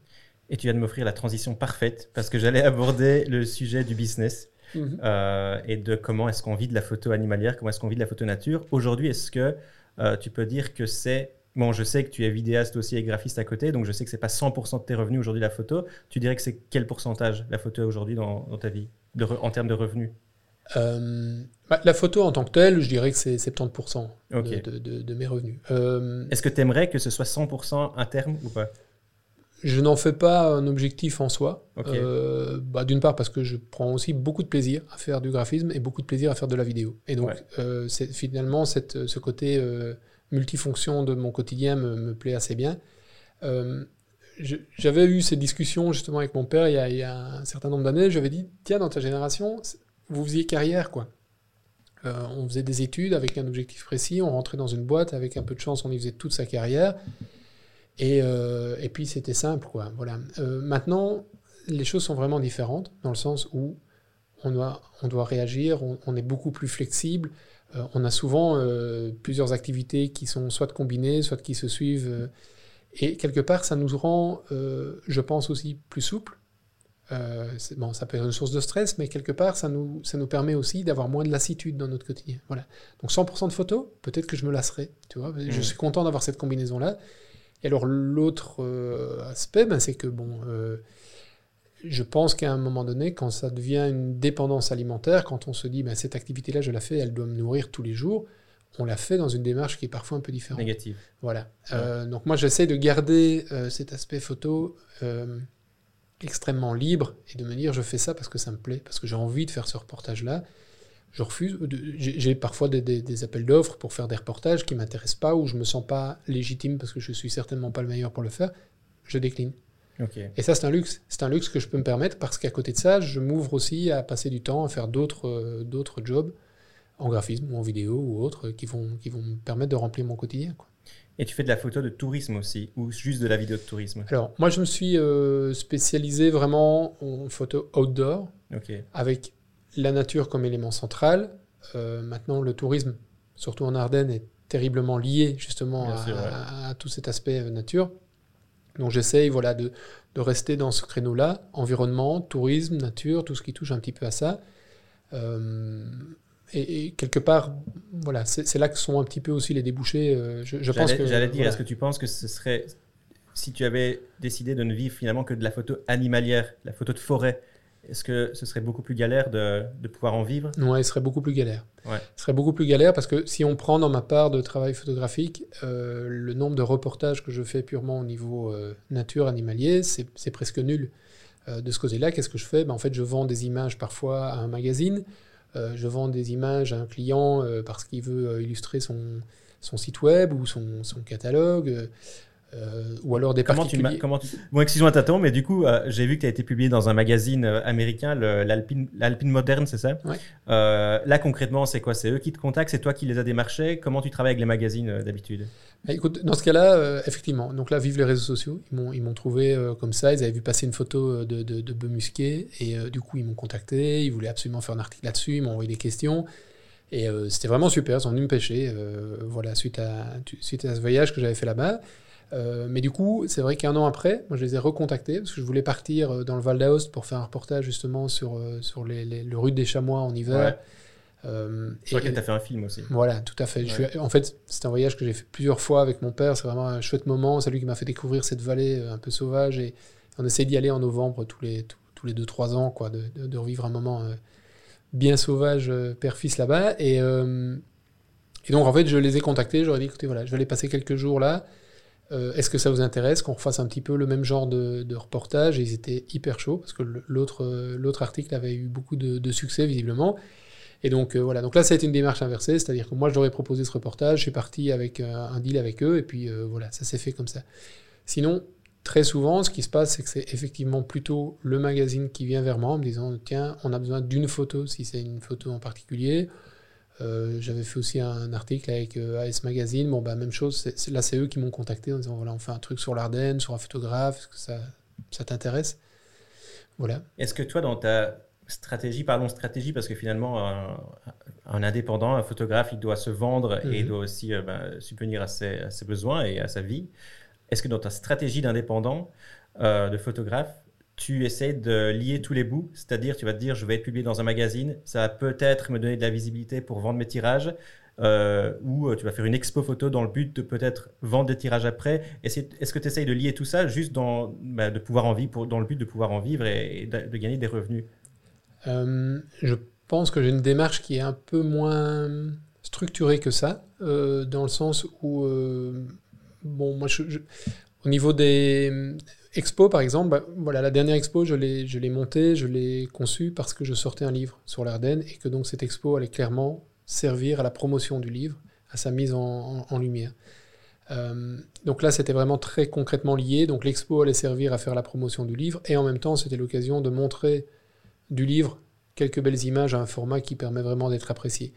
Et tu viens de m'offrir la transition parfaite parce que j'allais aborder le sujet du business Mm -hmm. euh, et de comment est-ce qu'on vit de la photo animalière, comment est-ce qu'on vit de la photo nature. Aujourd'hui, est-ce que euh, tu peux dire que c'est... Bon, je sais que tu es vidéaste aussi et graphiste à côté, donc je sais que c'est pas 100% de tes revenus aujourd'hui la photo. Tu dirais que c'est quel pourcentage la photo aujourd'hui dans, dans, ta vie, de re, en termes de revenus? Euh, bah, La photo en tant que telle, je dirais que c'est 70% okay. de, de, de, mes revenus. Euh, est-ce que tu aimerais que ce soit 100% à terme ou pas? Je n'en fais pas un objectif en soi. Okay. Euh, bah, D'une part parce que je prends aussi beaucoup de plaisir à faire du graphisme et beaucoup de plaisir à faire de la vidéo. Et donc, ouais. euh, finalement, cette, ce côté multifonction de mon quotidien me, me plaît assez bien. J'avais eu ces discussions justement avec mon père il y a, il y a un certain nombre d'années. J'avais dit, tiens, dans ta génération, vous faisiez carrière, quoi. Euh, on faisait des études avec un objectif précis, on rentrait dans une boîte, avec un peu de chance, on y faisait toute sa carrière. Et, euh, puis c'était simple, quoi. Voilà. Euh, maintenant, les choses sont vraiment différentes dans le sens où on doit, réagir, on, est beaucoup plus flexible. On a souvent plusieurs activités qui sont soit combinées, soit qui se suivent. Et quelque part, ça nous rend, je pense aussi, plus souple. Euh, bon, ça peut être une source de stress, mais quelque part, ça nous, ça nous permet aussi d'avoir moins de lassitude dans notre quotidien. Voilà. Donc 100% de photos, peut-être que je me lasserai. Tu vois Je Mm. suis content d'avoir cette combinaison-là. Et alors l'autre euh, aspect, ben, c'est que bon, euh, je pense qu'à un moment donné, quand ça devient une dépendance alimentaire, quand on se dit ben, cette activité-là, je la fais, elle doit me nourrir tous les jours, on la fait dans une démarche qui est parfois un peu différente. Négatif. Voilà. Donc moi, j'essaie de garder cet aspect photo extrêmement libre et de me dire, je fais ça parce que ça me plaît, parce que j'ai envie de faire ce reportage-là. Je refuse. J'ai parfois des, des- des appels d'offres pour faire des reportages qui m'intéressent pas, où je me sens pas légitime parce que je suis certainement pas le meilleur pour le faire. Je décline. Et ça, c'est un luxe. C'est un luxe que je peux me permettre parce qu'à côté de ça, je m'ouvre aussi à passer du temps à faire d'autres euh, d'autres jobs en graphisme ou en vidéo ou autres qui vont, qui vont me permettre de remplir mon quotidien. quoi. Et tu fais de la photo de tourisme aussi, ou juste de la vidéo de tourisme Alors, moi, je me suis euh, spécialisé vraiment en photo outdoor, avec la nature comme élément central. Euh, maintenant, le tourisme, surtout en Ardennes, est terriblement lié justement à, sûr, ouais. à- à tout cet aspect euh, nature. Donc, j'essaye voilà, de, de rester dans ce créneau-là, environnement, tourisme, nature, tout ce qui touche un petit peu à ça. Euh, et, et quelque part, voilà, c'est là que sont un petit peu aussi les débouchés. euh, je, je pense J'allais que j'allais dire, voilà. est-ce que tu penses que ce serait, si tu avais décidé de ne vivre finalement que de la photo animalière, la photo de forêt, est-ce que ce serait beaucoup plus galère de, de pouvoir en vivre? Ouais, il serait beaucoup plus galère. Ouais. Il serait beaucoup plus galère parce que si on prend dans ma part de travail photographique, euh, le nombre de reportages que je fais purement au niveau euh, nature, animalier, c'est c'est presque nul. Euh, de ce côté-là, qu'est-ce que je fais? Ben, En fait, je vends des images parfois à un magazine, euh, je vends des images à un client euh, parce qu'il veut euh, illustrer son, son site web ou son, son catalogue, euh, ou alors des Comment tu, comment tu... Bon, excuse-moi, t'attends, mais du coup, euh, j'ai vu que tu as été publié dans un magazine euh, américain, l'Alpine Moderne, c'est ça? Ouais. Euh, Là, concrètement, c'est quoi? C'est eux qui te contactent? C'est toi qui les as démarchés? Comment tu travailles avec les magazines d'habitude? Bah, écoute, dans ce cas-là, effectivement, donc là, vive les réseaux sociaux. Ils m'ont, trouvé comme ça. Ils avaient vu passer une photo de, de, de et du coup, ils m'ont contacté. Ils voulaient absolument faire un article là-dessus. Ils m'ont envoyé des questions. Et c'était vraiment super. Ils sont venus me pêcher voilà, suite, à, suite à ce voyage que j'avais fait là-bas. Euh, mais du coup, c'est vrai qu'un an après, moi, je les ai recontactés parce que je voulais partir euh, dans le Val d'Aoste pour faire un reportage justement sur, euh, sur les, les- le rue des chamois en hiver. Euh, Sur et- lequel tu as fait un film aussi. voilà, tout à fait. Je Ouais. suis- en fait, c'est un voyage que j'ai fait plusieurs fois avec mon père. C'est vraiment un chouette moment. C'est lui qui m'a fait découvrir cette vallée euh, un peu sauvage. Et on essaie d'y aller en novembre tous les, tous, tous les 2-3 ans, quoi, de, de- de revivre un moment euh, bien sauvage, euh, père-fils là-bas. Et, euh, et donc, en fait, je les ai contactés. J'aurais dit, écoutez, voilà, je vais aller passer quelques jours là. Euh, Est-ce que ça vous intéresse qu'on refasse un petit peu le même genre de, reportage? Et ils étaient hyper chauds parce que euh, l'autre article avait eu beaucoup de, succès visiblement. Et donc euh, voilà, donc là ça a été une démarche inversée, c'est-à-dire que moi je leur ai proposé ce reportage, je suis parti avec un deal avec eux et puis voilà, ça s'est fait comme ça. Sinon, très souvent, ce qui se passe, c'est que c'est effectivement plutôt le magazine qui vient vers moi en me disant tiens, on a besoin d'une photo si c'est une photo en particulier. Euh, J'avais fait aussi un article avec euh, AS Magazine. Bon, bah, même chose. c'est- c'est- là, c'est eux qui m'ont contacté en disant voilà, on fait un truc sur l'Ardenne, sur un photographe. Est-ce que ça, ça t'intéresse? Voilà. Est-ce que toi, dans ta stratégie, pardon, stratégie, parce que finalement, un, un indépendant, un photographe, il doit se vendre et il Mhm. doit aussi euh, ben, subvenir à ses, à ses besoins et à sa vie. Est-ce que dans ta stratégie d'indépendant, euh, de photographe, tu essaies de lier tous les bouts C'est-à-dire, tu vas te dire, je vais être publié dans un magazine, ça va peut-être me donner de la visibilité pour vendre mes tirages, euh, ou euh, tu vas faire une expo photo dans le but de peut-être vendre des tirages après. Est-ce que tu essayes de lier tout ça juste dans, ben, de pouvoir en vivre, dans le but de pouvoir en vivre et, de, gagner des revenus? Euh, je pense que j'ai une démarche qui est un peu moins structurée que ça, dans le sens où, bon, moi, au niveau des expos, par exemple, bah, voilà, la dernière expo, je l'ai, montée, je l'ai conçue parce que je sortais un livre sur l'Ardenne et que donc cette expo allait clairement servir à la promotion du livre, à sa mise en lumière. Euh, donc là, c'était vraiment très concrètement lié. Donc l'expo allait servir à faire la promotion du livre et en même temps, c'était l'occasion de montrer du livre quelques belles images à un format qui permet vraiment d'être apprécié.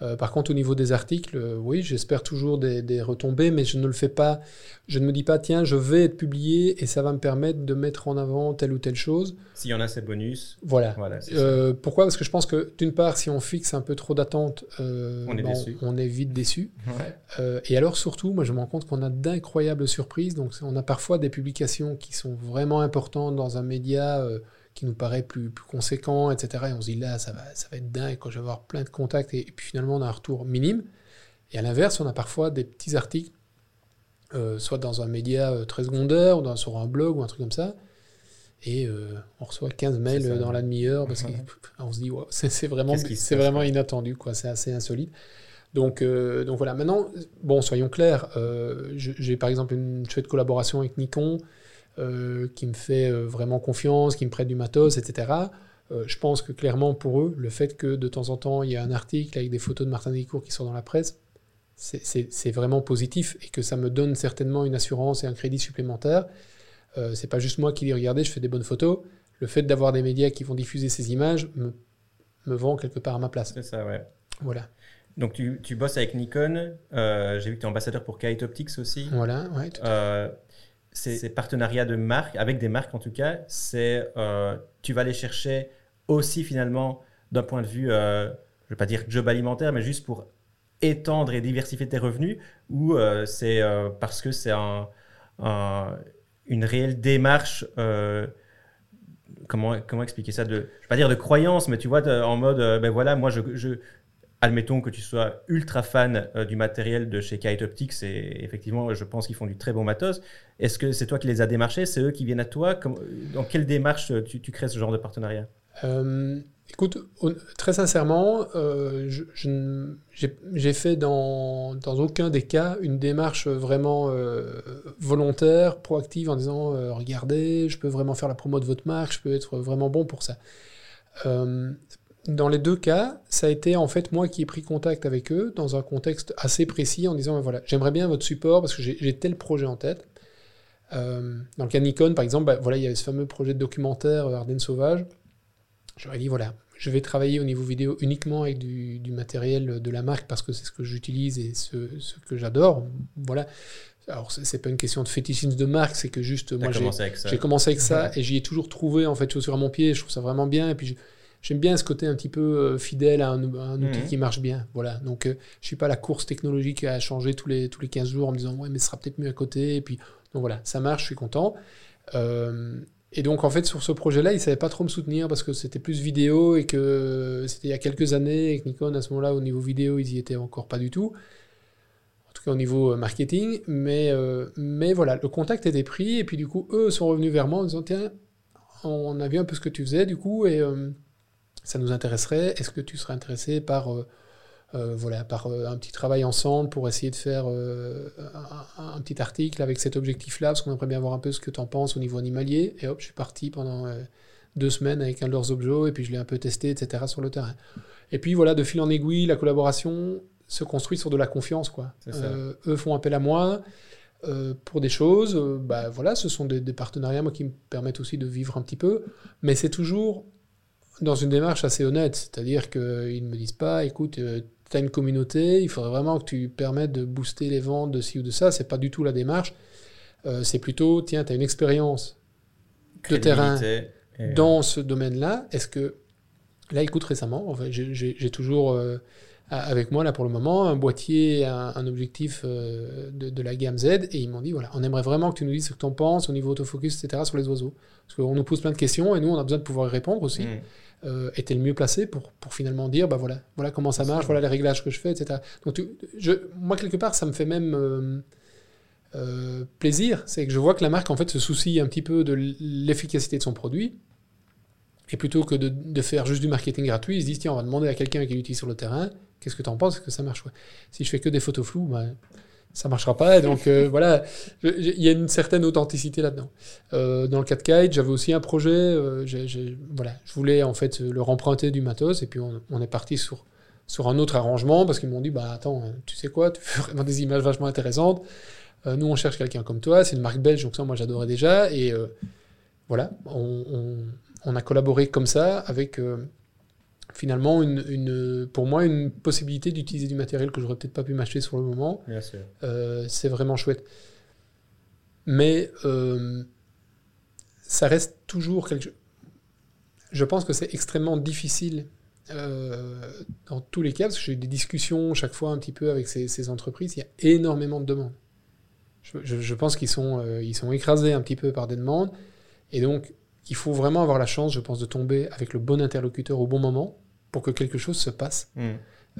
Euh, par contre, au niveau des articles, euh, oui, j'espère toujours des, des retombées, mais je ne le fais pas. Je ne me dis pas, tiens, je vais être publié et ça va me permettre de mettre en avant telle ou telle chose. S'il y en a, c'est bonus. Voilà. Voilà. Euh, pourquoi? Parce que je pense que d'une part, si on fixe un peu trop d'attentes, euh, On est ben, on est vite déçu. Ouais. Euh, et alors surtout, moi je me rends compte qu'on a d'incroyables surprises. Donc on a parfois des publications qui sont vraiment importantes dans un média euh, qui nous paraît plus, plus conséquent, etc. Et on se dit là, ça va, ça va être dingue, quand je vais avoir plein de contacts, et, puis finalement on a un retour minime. Et à l'inverse, on a parfois des petits articles, euh, soit dans un média euh, très secondaire, ou dans, sur un blog, ou un truc comme ça, et euh, on reçoit 15 mails dans la demi-heure, parce qu'on [laughs] [laughs] se dit, c'est vraiment, vraiment inattendu, quoi, c'est assez insolite. Donc, donc voilà, maintenant, bon, soyons clairs, j'ai par exemple une chouette collaboration avec Nikon, euh, qui me fait euh, vraiment confiance, qui me prête du matos, etc. Euh, je pense que clairement pour eux, le fait que de temps en temps il y a un article avec des photos de Martin Delicourt qui sont dans la presse, c'est vraiment positif et que ça me donne certainement une assurance et un crédit supplémentaire. Euh, c'est pas juste moi qui dis regardez, je fais des bonnes photos. Le fait d'avoir des médias qui vont diffuser ces images me, me vend quelque part à ma place. C'est ça, ouais. Voilà. Donc tu, tu bosses avec Nikon. J'ai vu que tu es ambassadeur pour Kite Optics aussi. Voilà, ouais. Tout ces partenariats de marques, avec des marques en tout cas, c'est euh, tu vas les chercher aussi finalement d'un point de vue, euh, je ne vais pas dire job alimentaire, mais juste pour étendre et diversifier tes revenus, ou euh, c'est parce que c'est un, une réelle démarche, comment, comment expliquer ça, de, je ne vais pas dire de croyance, mais tu vois, en mode, ben voilà, moi je admettons que tu sois ultra fan euh, du matériel de chez Kite Optics et effectivement, je pense qu'ils font du très bon matos. Est-ce que c'est toi qui les as démarchés? C'est eux qui viennent à toi? Dans quelle démarche euh, tu, crées ce genre de partenariat? Euh, Écoute, très sincèrement, j'ai fait dans, dans, aucun des cas une démarche vraiment volontaire, proactive, en disant regardez, je peux vraiment faire la promo de votre marque, je peux être vraiment bon pour ça dans les deux cas, ça a été en fait moi qui ai pris contact avec eux dans un contexte assez précis en disant voilà, j'aimerais bien votre support parce que j'ai tel projet en tête. Euh, dans le cas Nikon, par exemple, bah, voilà, il y avait ce fameux projet de documentaire euh, Ardennes Sauvage. J'aurais dit voilà, je vais travailler au niveau vidéo uniquement avec du, matériel de la marque parce que c'est ce que j'utilise et ce, que j'adore. Voilà. Alors, c'est pas une question de fétichisme de marque, c'est que juste moi j'ai commencé avec ça [laughs] et j'y ai toujours trouvé en fait chaussure à mon pied. Je trouve ça vraiment bien. Et puis, j'aime bien ce côté un petit peu euh, fidèle à un, outil mhm. qui marche bien. Voilà. Donc, euh, je suis pas la course technologique à changer tous les, tous les 15 jours en me disant, ouais, mais ce sera peut-être mieux à côté. Et puis, donc voilà, ça marche, je suis content. Euh, et donc, en fait, sur ce projet-là, ils ne savaient pas trop me soutenir parce que c'était plus vidéo et que c'était il y a quelques années et que Nikon, à ce moment-là, au niveau vidéo, ils y étaient encore pas du tout. En tout cas, au niveau marketing. Mais, mais voilà, le contact était pris. Et puis, du coup, eux sont revenus vers moi en disant, tiens, on a vu un peu ce que tu faisais, du coup, et ça nous intéresserait. Est-ce que tu serais intéressé par, euh, euh, voilà, par euh, un petit travail ensemble pour essayer de faire un, petit article avec cet objectif-là? Parce qu'on aimerait bien voir un peu ce que tu en penses au niveau animalier. Et hop, je suis parti pendant deux semaines avec un de leurs objets et puis je l'ai un peu testé, etc. sur le terrain. Et puis voilà, de fil en aiguille, la collaboration se construit sur de la confiance. Quoi. eux font appel à moi. pour des choses, bah voilà, ce sont des, des, partenariats moi, qui me permettent aussi de vivre un petit peu, mais c'est toujours dans une démarche assez honnête, c'est-à-dire qu'ils ne me disent pas, écoute, euh, tu as une communauté, il faudrait vraiment que tu permettes de booster les ventes de ci ou de ça, c'est pas du tout la démarche. Euh, c'est plutôt, tiens, tu as une expérience de terrain dans ce domaine-là. Est-ce que, là, écoute, récemment, j'ai toujours euh, avec moi, là, pour le moment, un boîtier, un, objectif de, la gamme Z, et ils m'ont dit, voilà, on aimerait vraiment que tu nous dises ce que tu en penses au niveau autofocus, etc., sur les oiseaux. Parce qu'on nous pose plein de questions, et nous, on a besoin de pouvoir y répondre aussi. Mm euh, était le mieux placé pour, pour finalement dire, bah voilà, voilà comment ça marche, voilà les réglages que je fais, etc. Donc moi, quelque part, ça me fait même euh, euh, plaisir, c'est que je vois que la marque, en fait, se soucie un petit peu de l'efficacité de son produit, et plutôt que de, faire juste du marketing gratuit, ils se disent, tiens, on va demander à quelqu'un qui l'utilise sur le terrain, qu'est-ce que tu en penses, que ça marche? Si je fais que des photos floues, bah, ça marchera pas. Donc euh, voilà, il y a une certaine authenticité là-dedans. Euh, dans le cas de Kite, j'avais aussi un projet. Euh, voilà, je voulais en fait leur emprunter du matos et puis on, est parti sur sur un autre arrangement parce qu'ils m'ont dit bah attends, tu sais quoi, tu fais vraiment des images vachement intéressantes. nous on cherche quelqu'un comme toi, c'est une marque belge donc ça moi j'adorais déjà et voilà, on, on, a collaboré comme ça avec finalement, une, pour moi, une possibilité d'utiliser du matériel que j'aurais peut-être pas pu m'acheter sur le moment. Euh, c'est vraiment chouette. Mais euh, ça reste toujours quelque chose. Je pense que c'est extrêmement difficile euh, dans tous les cas, parce que j'ai eu des discussions chaque fois un petit peu avec ces, entreprises. Il y a énormément de demandes. Je, je pense qu'ils sont, ils sont écrasés un petit peu par des demandes. Et donc, il faut vraiment avoir la chance, je pense, de tomber avec le bon interlocuteur au bon moment pour que quelque chose se passe.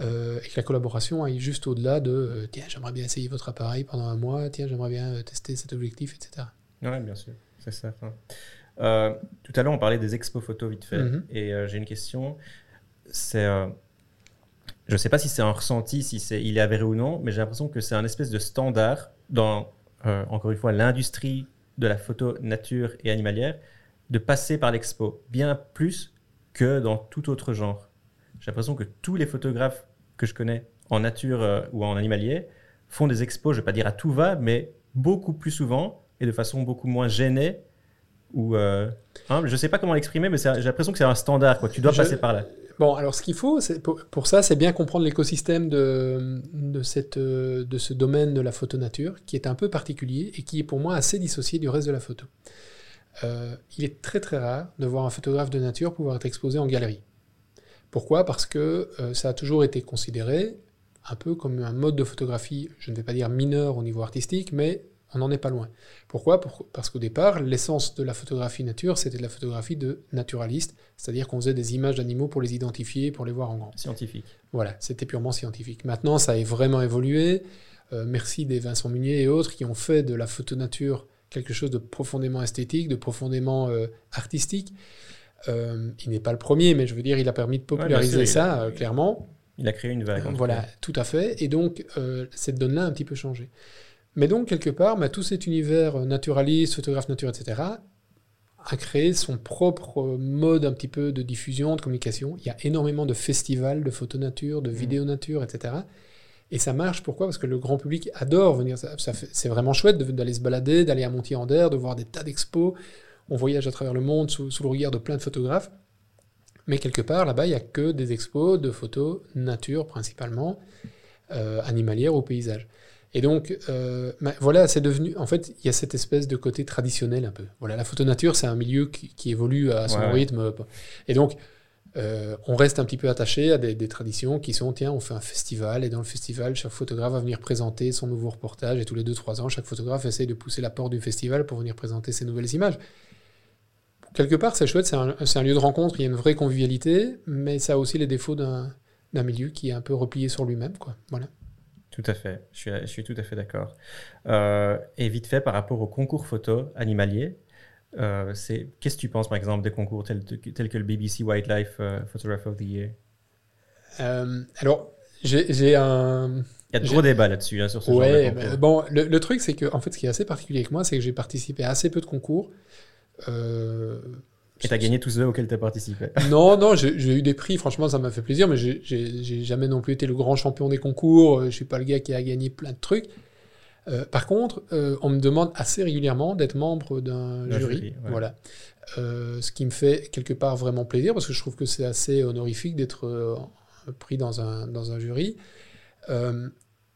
Euh, et que la collaboration aille juste au-delà de euh, tiens, j'aimerais bien essayer votre appareil pendant un mois, tiens, j'aimerais bien euh, tester cet objectif, etc. Oui, bien sûr, c'est ça. Euh, tout à l'heure, on parlait des expos photos vite fait. Mhm. Et j'ai une question. C'est, je ne sais pas si c'est un ressenti, si c'est, il est avéré ou non, mais j'ai l'impression que c'est un espèce de standard dans, encore une fois, l'industrie de la photo nature et animalière, de passer par l'expo, bien plus que dans tout autre genre. J'ai l'impression que tous les photographes que je connais en nature euh, ou en animalier font des expos, je ne vais pas dire à tout va, mais beaucoup plus souvent et de façon beaucoup moins gênée ou euh, je sais pas comment l'exprimer, mais j'ai l'impression que c'est un standard. Quoi. Tu dois Je- passer par là. Bon, alors ce qu'il faut, pour, pour ça, c'est bien comprendre l'écosystème de, de, cette, euh, de ce domaine de la photo nature, qui est un peu particulier et qui est pour moi assez dissocié du reste de la photo. Euh, il est très très rare de voir un photographe de nature pouvoir être exposé en galerie. Pourquoi? Parce que euh, ça a toujours été considéré un peu comme un mode de photographie, je ne vais pas dire mineur au niveau artistique, mais on n'en est pas loin. Pourquoi? Pour- Parce qu'au départ, l'essence de la photographie nature, c'était de la photographie de naturaliste, c'est-à-dire qu'on faisait des images d'animaux pour les identifier, pour les voir en grand. Scientifique. Voilà, c'était purement scientifique. Maintenant, ça a vraiment évolué. Euh, merci des Vincent Munier et autres qui ont fait de la photo nature quelque chose de profondément esthétique, de profondément euh, artistique. Euh, il n'est pas le premier, mais je veux dire, il a permis de populariser bien sûr, il a- ça, euh, clairement. Il a créé une vague. Voilà, cas. tout à fait. Et donc, euh, cette donne-là a un petit peu changé. Mais donc, quelque part, bah, tout cet univers naturaliste, photographe nature, etc., a créé son propre mode un petit peu de diffusion, de communication. Il y a énormément de festivals de photo nature, de Mhm. vidéo nature, etc. Et ça marche, pourquoi? Parce que le grand public adore venir. Ça, c'est vraiment chouette de- d'aller se balader, d'aller à Montier-en-Der, de voir des tas d'expos. On voyage à travers le monde sous, sous le regard de plein de photographes. Mais quelque part, là-bas, il n'y a que des expos de photos nature principalement, euh, animalières ou paysages. Et donc, euh, bah, voilà, c'est devenu. En fait, il y a cette espèce de côté traditionnel un peu. Voilà, la photo nature, c'est un milieu qui, qui évolue à son Ouais, rythme. Et donc, euh, on reste un petit peu attaché à des, des traditions qui sont tiens, on fait un festival, et dans le festival, chaque photographe va venir présenter son nouveau reportage, et tous les 2-3 ans, chaque photographe essaye de pousser la porte du festival pour venir présenter ses nouvelles images. Quelque part, c'est chouette, c'est un, lieu de rencontre, il y a une vraie convivialité, mais ça a aussi les défauts d'un milieu qui est un peu replié sur lui-même. quoi. Voilà. Tout à fait. Je suis, je suis tout à fait d'accord. Euh, et vite fait, par rapport au concours photo animalier, euh, c'est qu'est-ce que tu penses, par exemple, des concours tels, tels que le BBC Wildlife euh, Photographer of the Year? Alors, j'ai un. Il y a de gros débats là-dessus, hein, sur ce genre de concours. mais bon, le, le truc, c'est que, en fait, ce qui est assez particulier avec moi, c'est que j'ai participé à assez peu de concours. Euh, Et tu as gagné tous ceux auxquels tu as participé. [laughs] Non, non, j'ai eu des prix, franchement, ça m'a fait plaisir, mais j'ai- jamais non plus été le grand champion des concours, euh, je suis pas le gars qui a gagné plein de trucs. Euh, par contre, euh, on me demande assez régulièrement d'être membre d'un jury. jury, ouais. Voilà. Euh, ce qui me fait quelque part vraiment plaisir, parce que je trouve que c'est assez honorifique d'être pris dans un, dans un jury.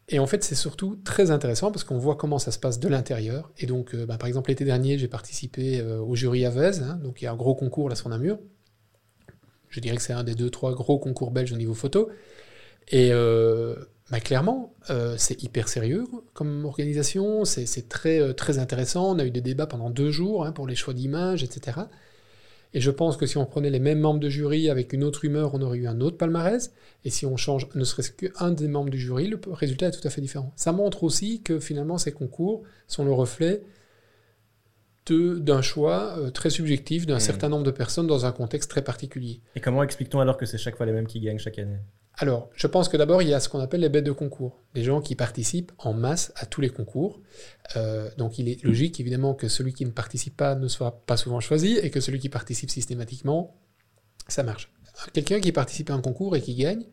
Et en fait, c'est surtout très intéressant parce qu'on voit comment ça se passe de l'intérieur. Et donc, euh, bah, par exemple, l'été dernier, j'ai participé euh, au jury à Vez, hein, donc il y a un gros concours là sur Namur. Je dirais que c'est un des deux, trois gros concours belges au niveau photo. Et euh, bah, clairement, c'est hyper sérieux comme organisation, c'est très, très intéressant. On a eu des débats pendant deux jours hein, pour les choix d'images, etc. Et je pense que si on prenait les mêmes membres de jury avec une autre humeur, on aurait eu un autre palmarès. Et si on change ne serait-ce qu'un des membres du jury, le résultat est tout à fait différent. Ça montre aussi que finalement ces concours sont le reflet de- d'un choix euh, très subjectif d'un Mm. certain nombre de personnes dans un contexte très particulier. Et comment explique-t-on alors que c'est chaque fois les mêmes qui gagnent chaque année? Alors, je pense que d'abord, il y a ce qu'on appelle les bêtes de concours. Des gens qui participent en masse à tous les concours. Euh, donc, il est logique, évidemment, que celui qui ne participe pas ne soit pas souvent choisi et que celui qui participe systématiquement, ça marche. Quelqu'un qui participe à un concours et qui gagne,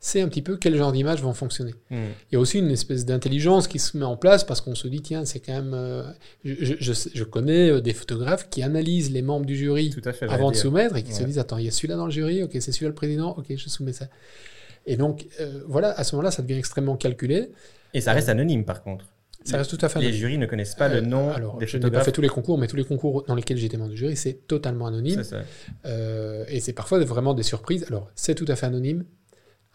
sait un petit peu quel genre d'images vont fonctionner. Hmm. Il y a aussi une espèce d'intelligence qui se met en place parce qu'on se dit, tiens, c'est quand même... euh, je, connais euh, des photographes qui analysent les membres du jury Tout à fait. avant de dire. soumettre et qui se disent attends il y a celui-là dans le jury ok c'est celui-là le président ok je soumets ça et donc euh, voilà à ce moment-là ça devient extrêmement calculé Et ça reste anonyme par contre. ça reste tout à fait Les anonyme. jurys ne connaissent pas Euh, le nom alors des je n'ai pas fait tous les concours mais tous les concours dans lesquels j'étais membre du jury c'est totalement anonyme ça. Euh, et c'est parfois vraiment des surprises alors c'est tout à fait anonyme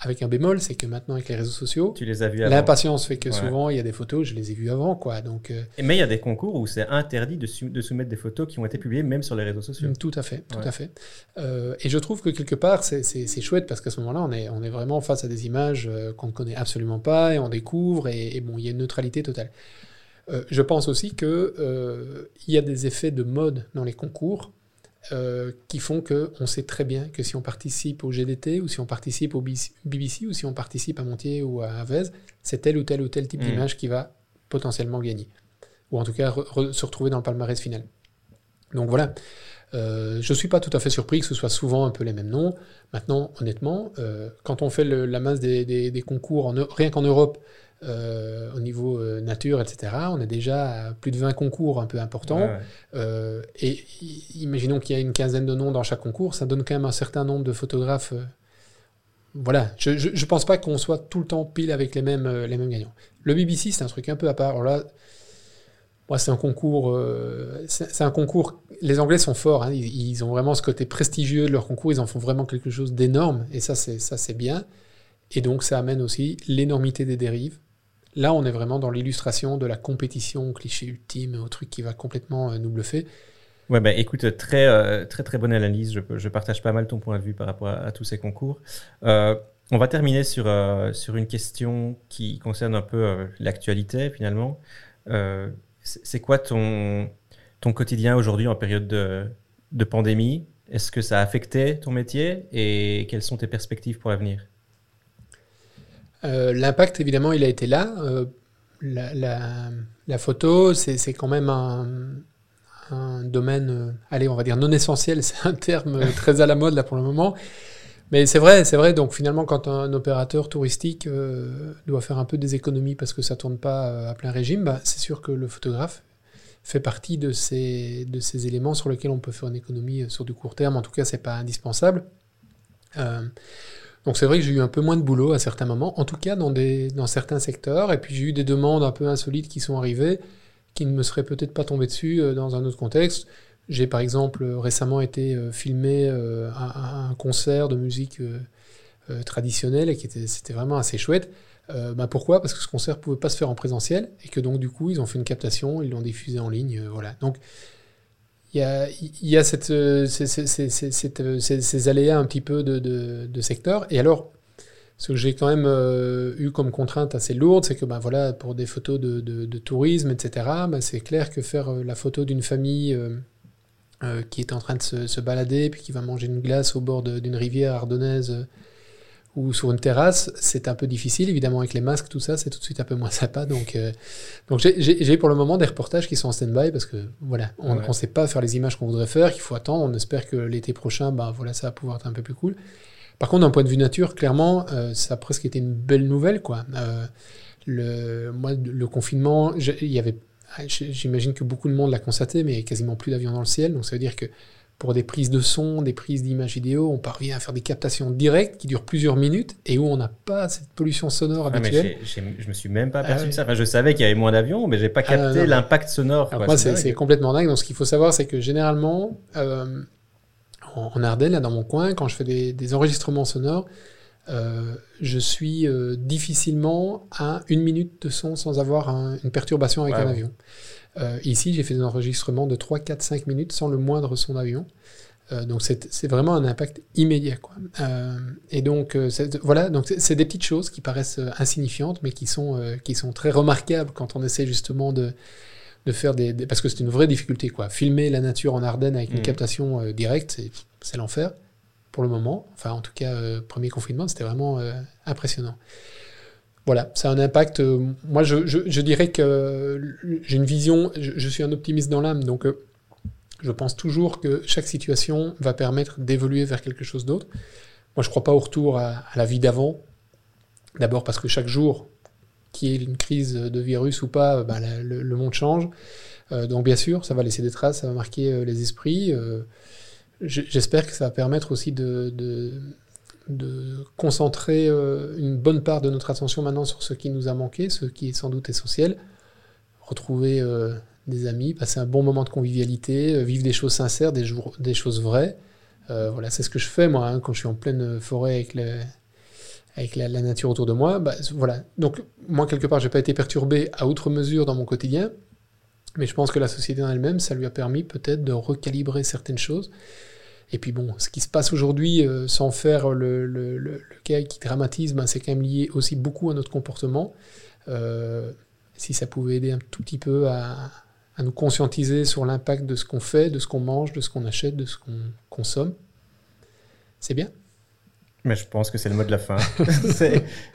avec un bémol, c'est que maintenant avec les réseaux sociaux, tu les as vus avant. L'impatience fait que souvent il y a des photos, je les ai vues avant, quoi. Donc. Euh, Mais il y a des concours où c'est interdit de, de, soumettre des photos qui ont été publiées même sur les réseaux sociaux. Tout à fait, tout à fait. Euh, et je trouve que quelque part c'est chouette parce qu'à ce moment-là on est on est vraiment face à des images euh, qu'on ne connaît absolument pas et on découvre et, bon il y a une neutralité totale. je pense aussi que il y a des effets de mode dans les concours euh, qui font qu'on sait très bien que si on participe au GDT ou si on participe au BBC ou si on participe à Montier ou à Avez, c'est tel ou tel ou tel type mm. d'image qui va potentiellement gagner. Ou en tout cas se retrouver dans le palmarès final. Donc voilà. Euh, je ne suis pas tout à fait surpris que ce soit souvent un peu les mêmes noms. Maintenant, honnêtement, euh, quand on fait la masse des, concours, en, rien qu'en Europe, euh, au niveau euh, nature, etc. On a déjà plus de 20 concours un peu importants. Euh, et imaginons qu'il y a une quinzaine de noms dans chaque concours, ça donne quand même un certain nombre de photographes. voilà, je ne pense pas qu'on soit tout le temps pile avec les mêmes, les mêmes gagnants. Le BBC, c'est un truc un peu à part. Alors là, moi, c'est un concours. c'est un concours. Les Anglais sont forts. Hein. ils, ils, ont vraiment ce côté prestigieux de leur concours. Ils en font vraiment quelque chose d'énorme. Et ça, c'est ça, c'est bien. Et donc, ça amène aussi l'énormité des dérives. Là, on est vraiment dans l'illustration de la compétition, cliché ultime, au truc qui va complètement euh, nous bluffer. Ouais, bah, écoute, très, euh, très, très bonne analyse. Je, je, partage pas mal ton point de vue par rapport à, tous ces concours. Euh, on va terminer sur, sur une question qui concerne un peu l'actualité, finalement. C'est quoi ton, ton quotidien aujourd'hui en période de, de pandémie? Est-ce que ça a affecté ton métier? Et quelles sont tes perspectives pour l'avenir? L'impact, évidemment, il a été là. Euh, la, photo, c'est quand même un, domaine, euh, allez, on va dire non essentiel, [laughs] c'est un terme très à la mode là pour le moment. Mais c'est vrai, c'est vrai. Donc finalement, quand un opérateur touristique doit faire un peu des économies parce que ça tourne pas à plein régime, bah, c'est sûr que le photographe fait partie de ces, de ces éléments sur lesquels on peut faire une économie sur du court terme. En tout cas, c'est pas indispensable. Donc c'est vrai que j'ai eu un peu moins de boulot à certains moments, en tout cas dans, des, dans certains secteurs, et puis j'ai eu des demandes un peu insolites qui sont arrivées, qui ne me seraient peut-être pas tombées dessus euh, dans un autre contexte. J'ai par exemple récemment été euh, filmé euh, à, un concert de musique traditionnelle et qui était, c'était vraiment assez chouette. bah pourquoi? Parce que ce concert ne pouvait pas se faire en présentiel et que donc du coup ils ont fait une captation, ils l'ont diffusé en ligne, voilà. Donc il y a, euh, euh, ces, aléas un petit peu de, de, secteur. Et alors, ce que j'ai quand même euh, eu comme contrainte assez lourde, c'est que ben, voilà, pour des photos de, tourisme, etc., ben, c'est clair que faire la photo d'une famille qui est en train de se, se, balader, puis qui va manger une glace au bord d'une rivière ardennaise ou sur une terrasse, c'est un peu difficile. Évidemment, avec les masques, tout ça, c'est tout de suite un peu moins [laughs] sympa. Donc, euh, donc j'ai pour le moment des reportages qui sont en stand-by parce que voilà, on ne sait pas faire les images qu'on voudrait faire, qu'il faut attendre. On espère que l'été prochain, bah, voilà, ça va pouvoir être un peu plus cool. Par contre, d'un point de vue nature, clairement, euh, ça a presque été une belle nouvelle. Quoi. Euh, le, moi, le confinement, il y avait, j'imagine que beaucoup de monde l'a constaté, mais il quasiment plus d'avions dans le ciel. Donc ça veut dire que pour des prises de son, des prises d'images vidéo, on parvient à faire des captations directes qui durent plusieurs minutes et où on n'a pas cette pollution sonore ah, habituelle. je me suis même pas aperçu de ça. Enfin, je savais qu'il y avait moins d'avions, mais j'ai pas ah, capté l'impact sonore. c'est complètement dingue. Donc, ce qu'il faut savoir, c'est que généralement, euh, en, Ardennes, là, dans mon coin, quand je fais des, enregistrements sonores, euh, je suis euh, difficilement à une minute de son sans avoir une perturbation avec un avion. Euh, ici, j'ai fait des enregistrements de 3, 4, 5 minutes sans le moindre son d'avion. Euh, donc c'est vraiment un impact immédiat. Quoi. Euh, et donc voilà, donc c'est des petites choses qui paraissent insignifiantes, mais qui sont, qui sont très remarquables quand on essaie justement de, de faire des, parce que c'est une vraie difficulté quoi. Filmer la nature en Ardennes avec une mmh. captation directe, c'est l'enfer pour le moment. Enfin en tout cas premier confinement, c'était vraiment impressionnant voilà, ça a un impact. Euh, moi, je, dirais que j'ai une vision, je, suis un optimiste dans l'âme, donc euh, je pense toujours que chaque situation va permettre d'évoluer vers quelque chose d'autre. Moi, je ne crois pas au retour à, la vie d'avant. D'abord parce que chaque jour, qu'il y ait une crise de virus ou pas, bah, le, monde change. Euh, donc, bien sûr, ça va laisser des traces, ça va marquer les esprits. J'espère que ça va permettre aussi de concentrer euh, une bonne part de notre attention maintenant sur ce qui nous a manqué, ce qui est sans doute essentiel. Retrouver euh, des amis, passer un bon moment de convivialité, euh, vivre des choses sincères, des, choses vraies. voilà, c'est ce que je fais moi hein, quand je suis en pleine forêt avec avec la, nature autour de moi. Bah, voilà. Donc, moi, quelque part, je n'ai pas été perturbé à outre mesure dans mon quotidien. Mais je pense que la société en elle-même, ça lui a permis peut-être de recalibrer certaines choses. Et puis bon, ce qui se passe aujourd'hui, euh, sans faire le, le, qui dramatise, ben, c'est quand même lié aussi beaucoup à notre comportement. Euh, si ça pouvait aider un tout petit peu à nous conscientiser sur l'impact de ce qu'on fait, de ce qu'on mange, de ce qu'on achète, de ce qu'on consomme, c'est bien. Mais je pense que c'est le mot de la fin. [laughs]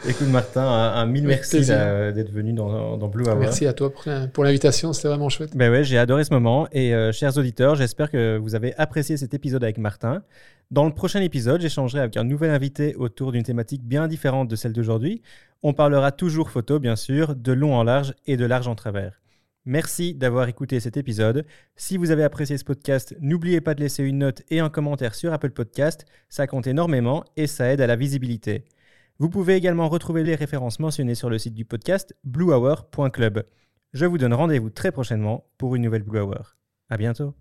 Écoute Martin, un, mille merci d'être venu dans, dans, Blue Hour. Merci à toi pour, l'invitation, c'était vraiment chouette. Ben ouais, j'ai adoré ce moment et euh, chers auditeurs, j'espère que vous avez apprécié cet épisode avec Martin. Dans le prochain épisode, j'échangerai avec un nouvel invité autour d'une thématique bien différente de celle d'aujourd'hui. On parlera toujours photo, bien sûr, de long en large et de large en travers. Merci d'avoir écouté cet épisode. Si vous avez apprécié ce podcast, n'oubliez pas de laisser une note et un commentaire sur Apple Podcast. Ça compte énormément et ça aide à la visibilité. Vous pouvez également retrouver les références mentionnées sur le site du podcast bluehour.club. Je vous donne rendez-vous très prochainement pour une nouvelle Blue Hour. À bientôt.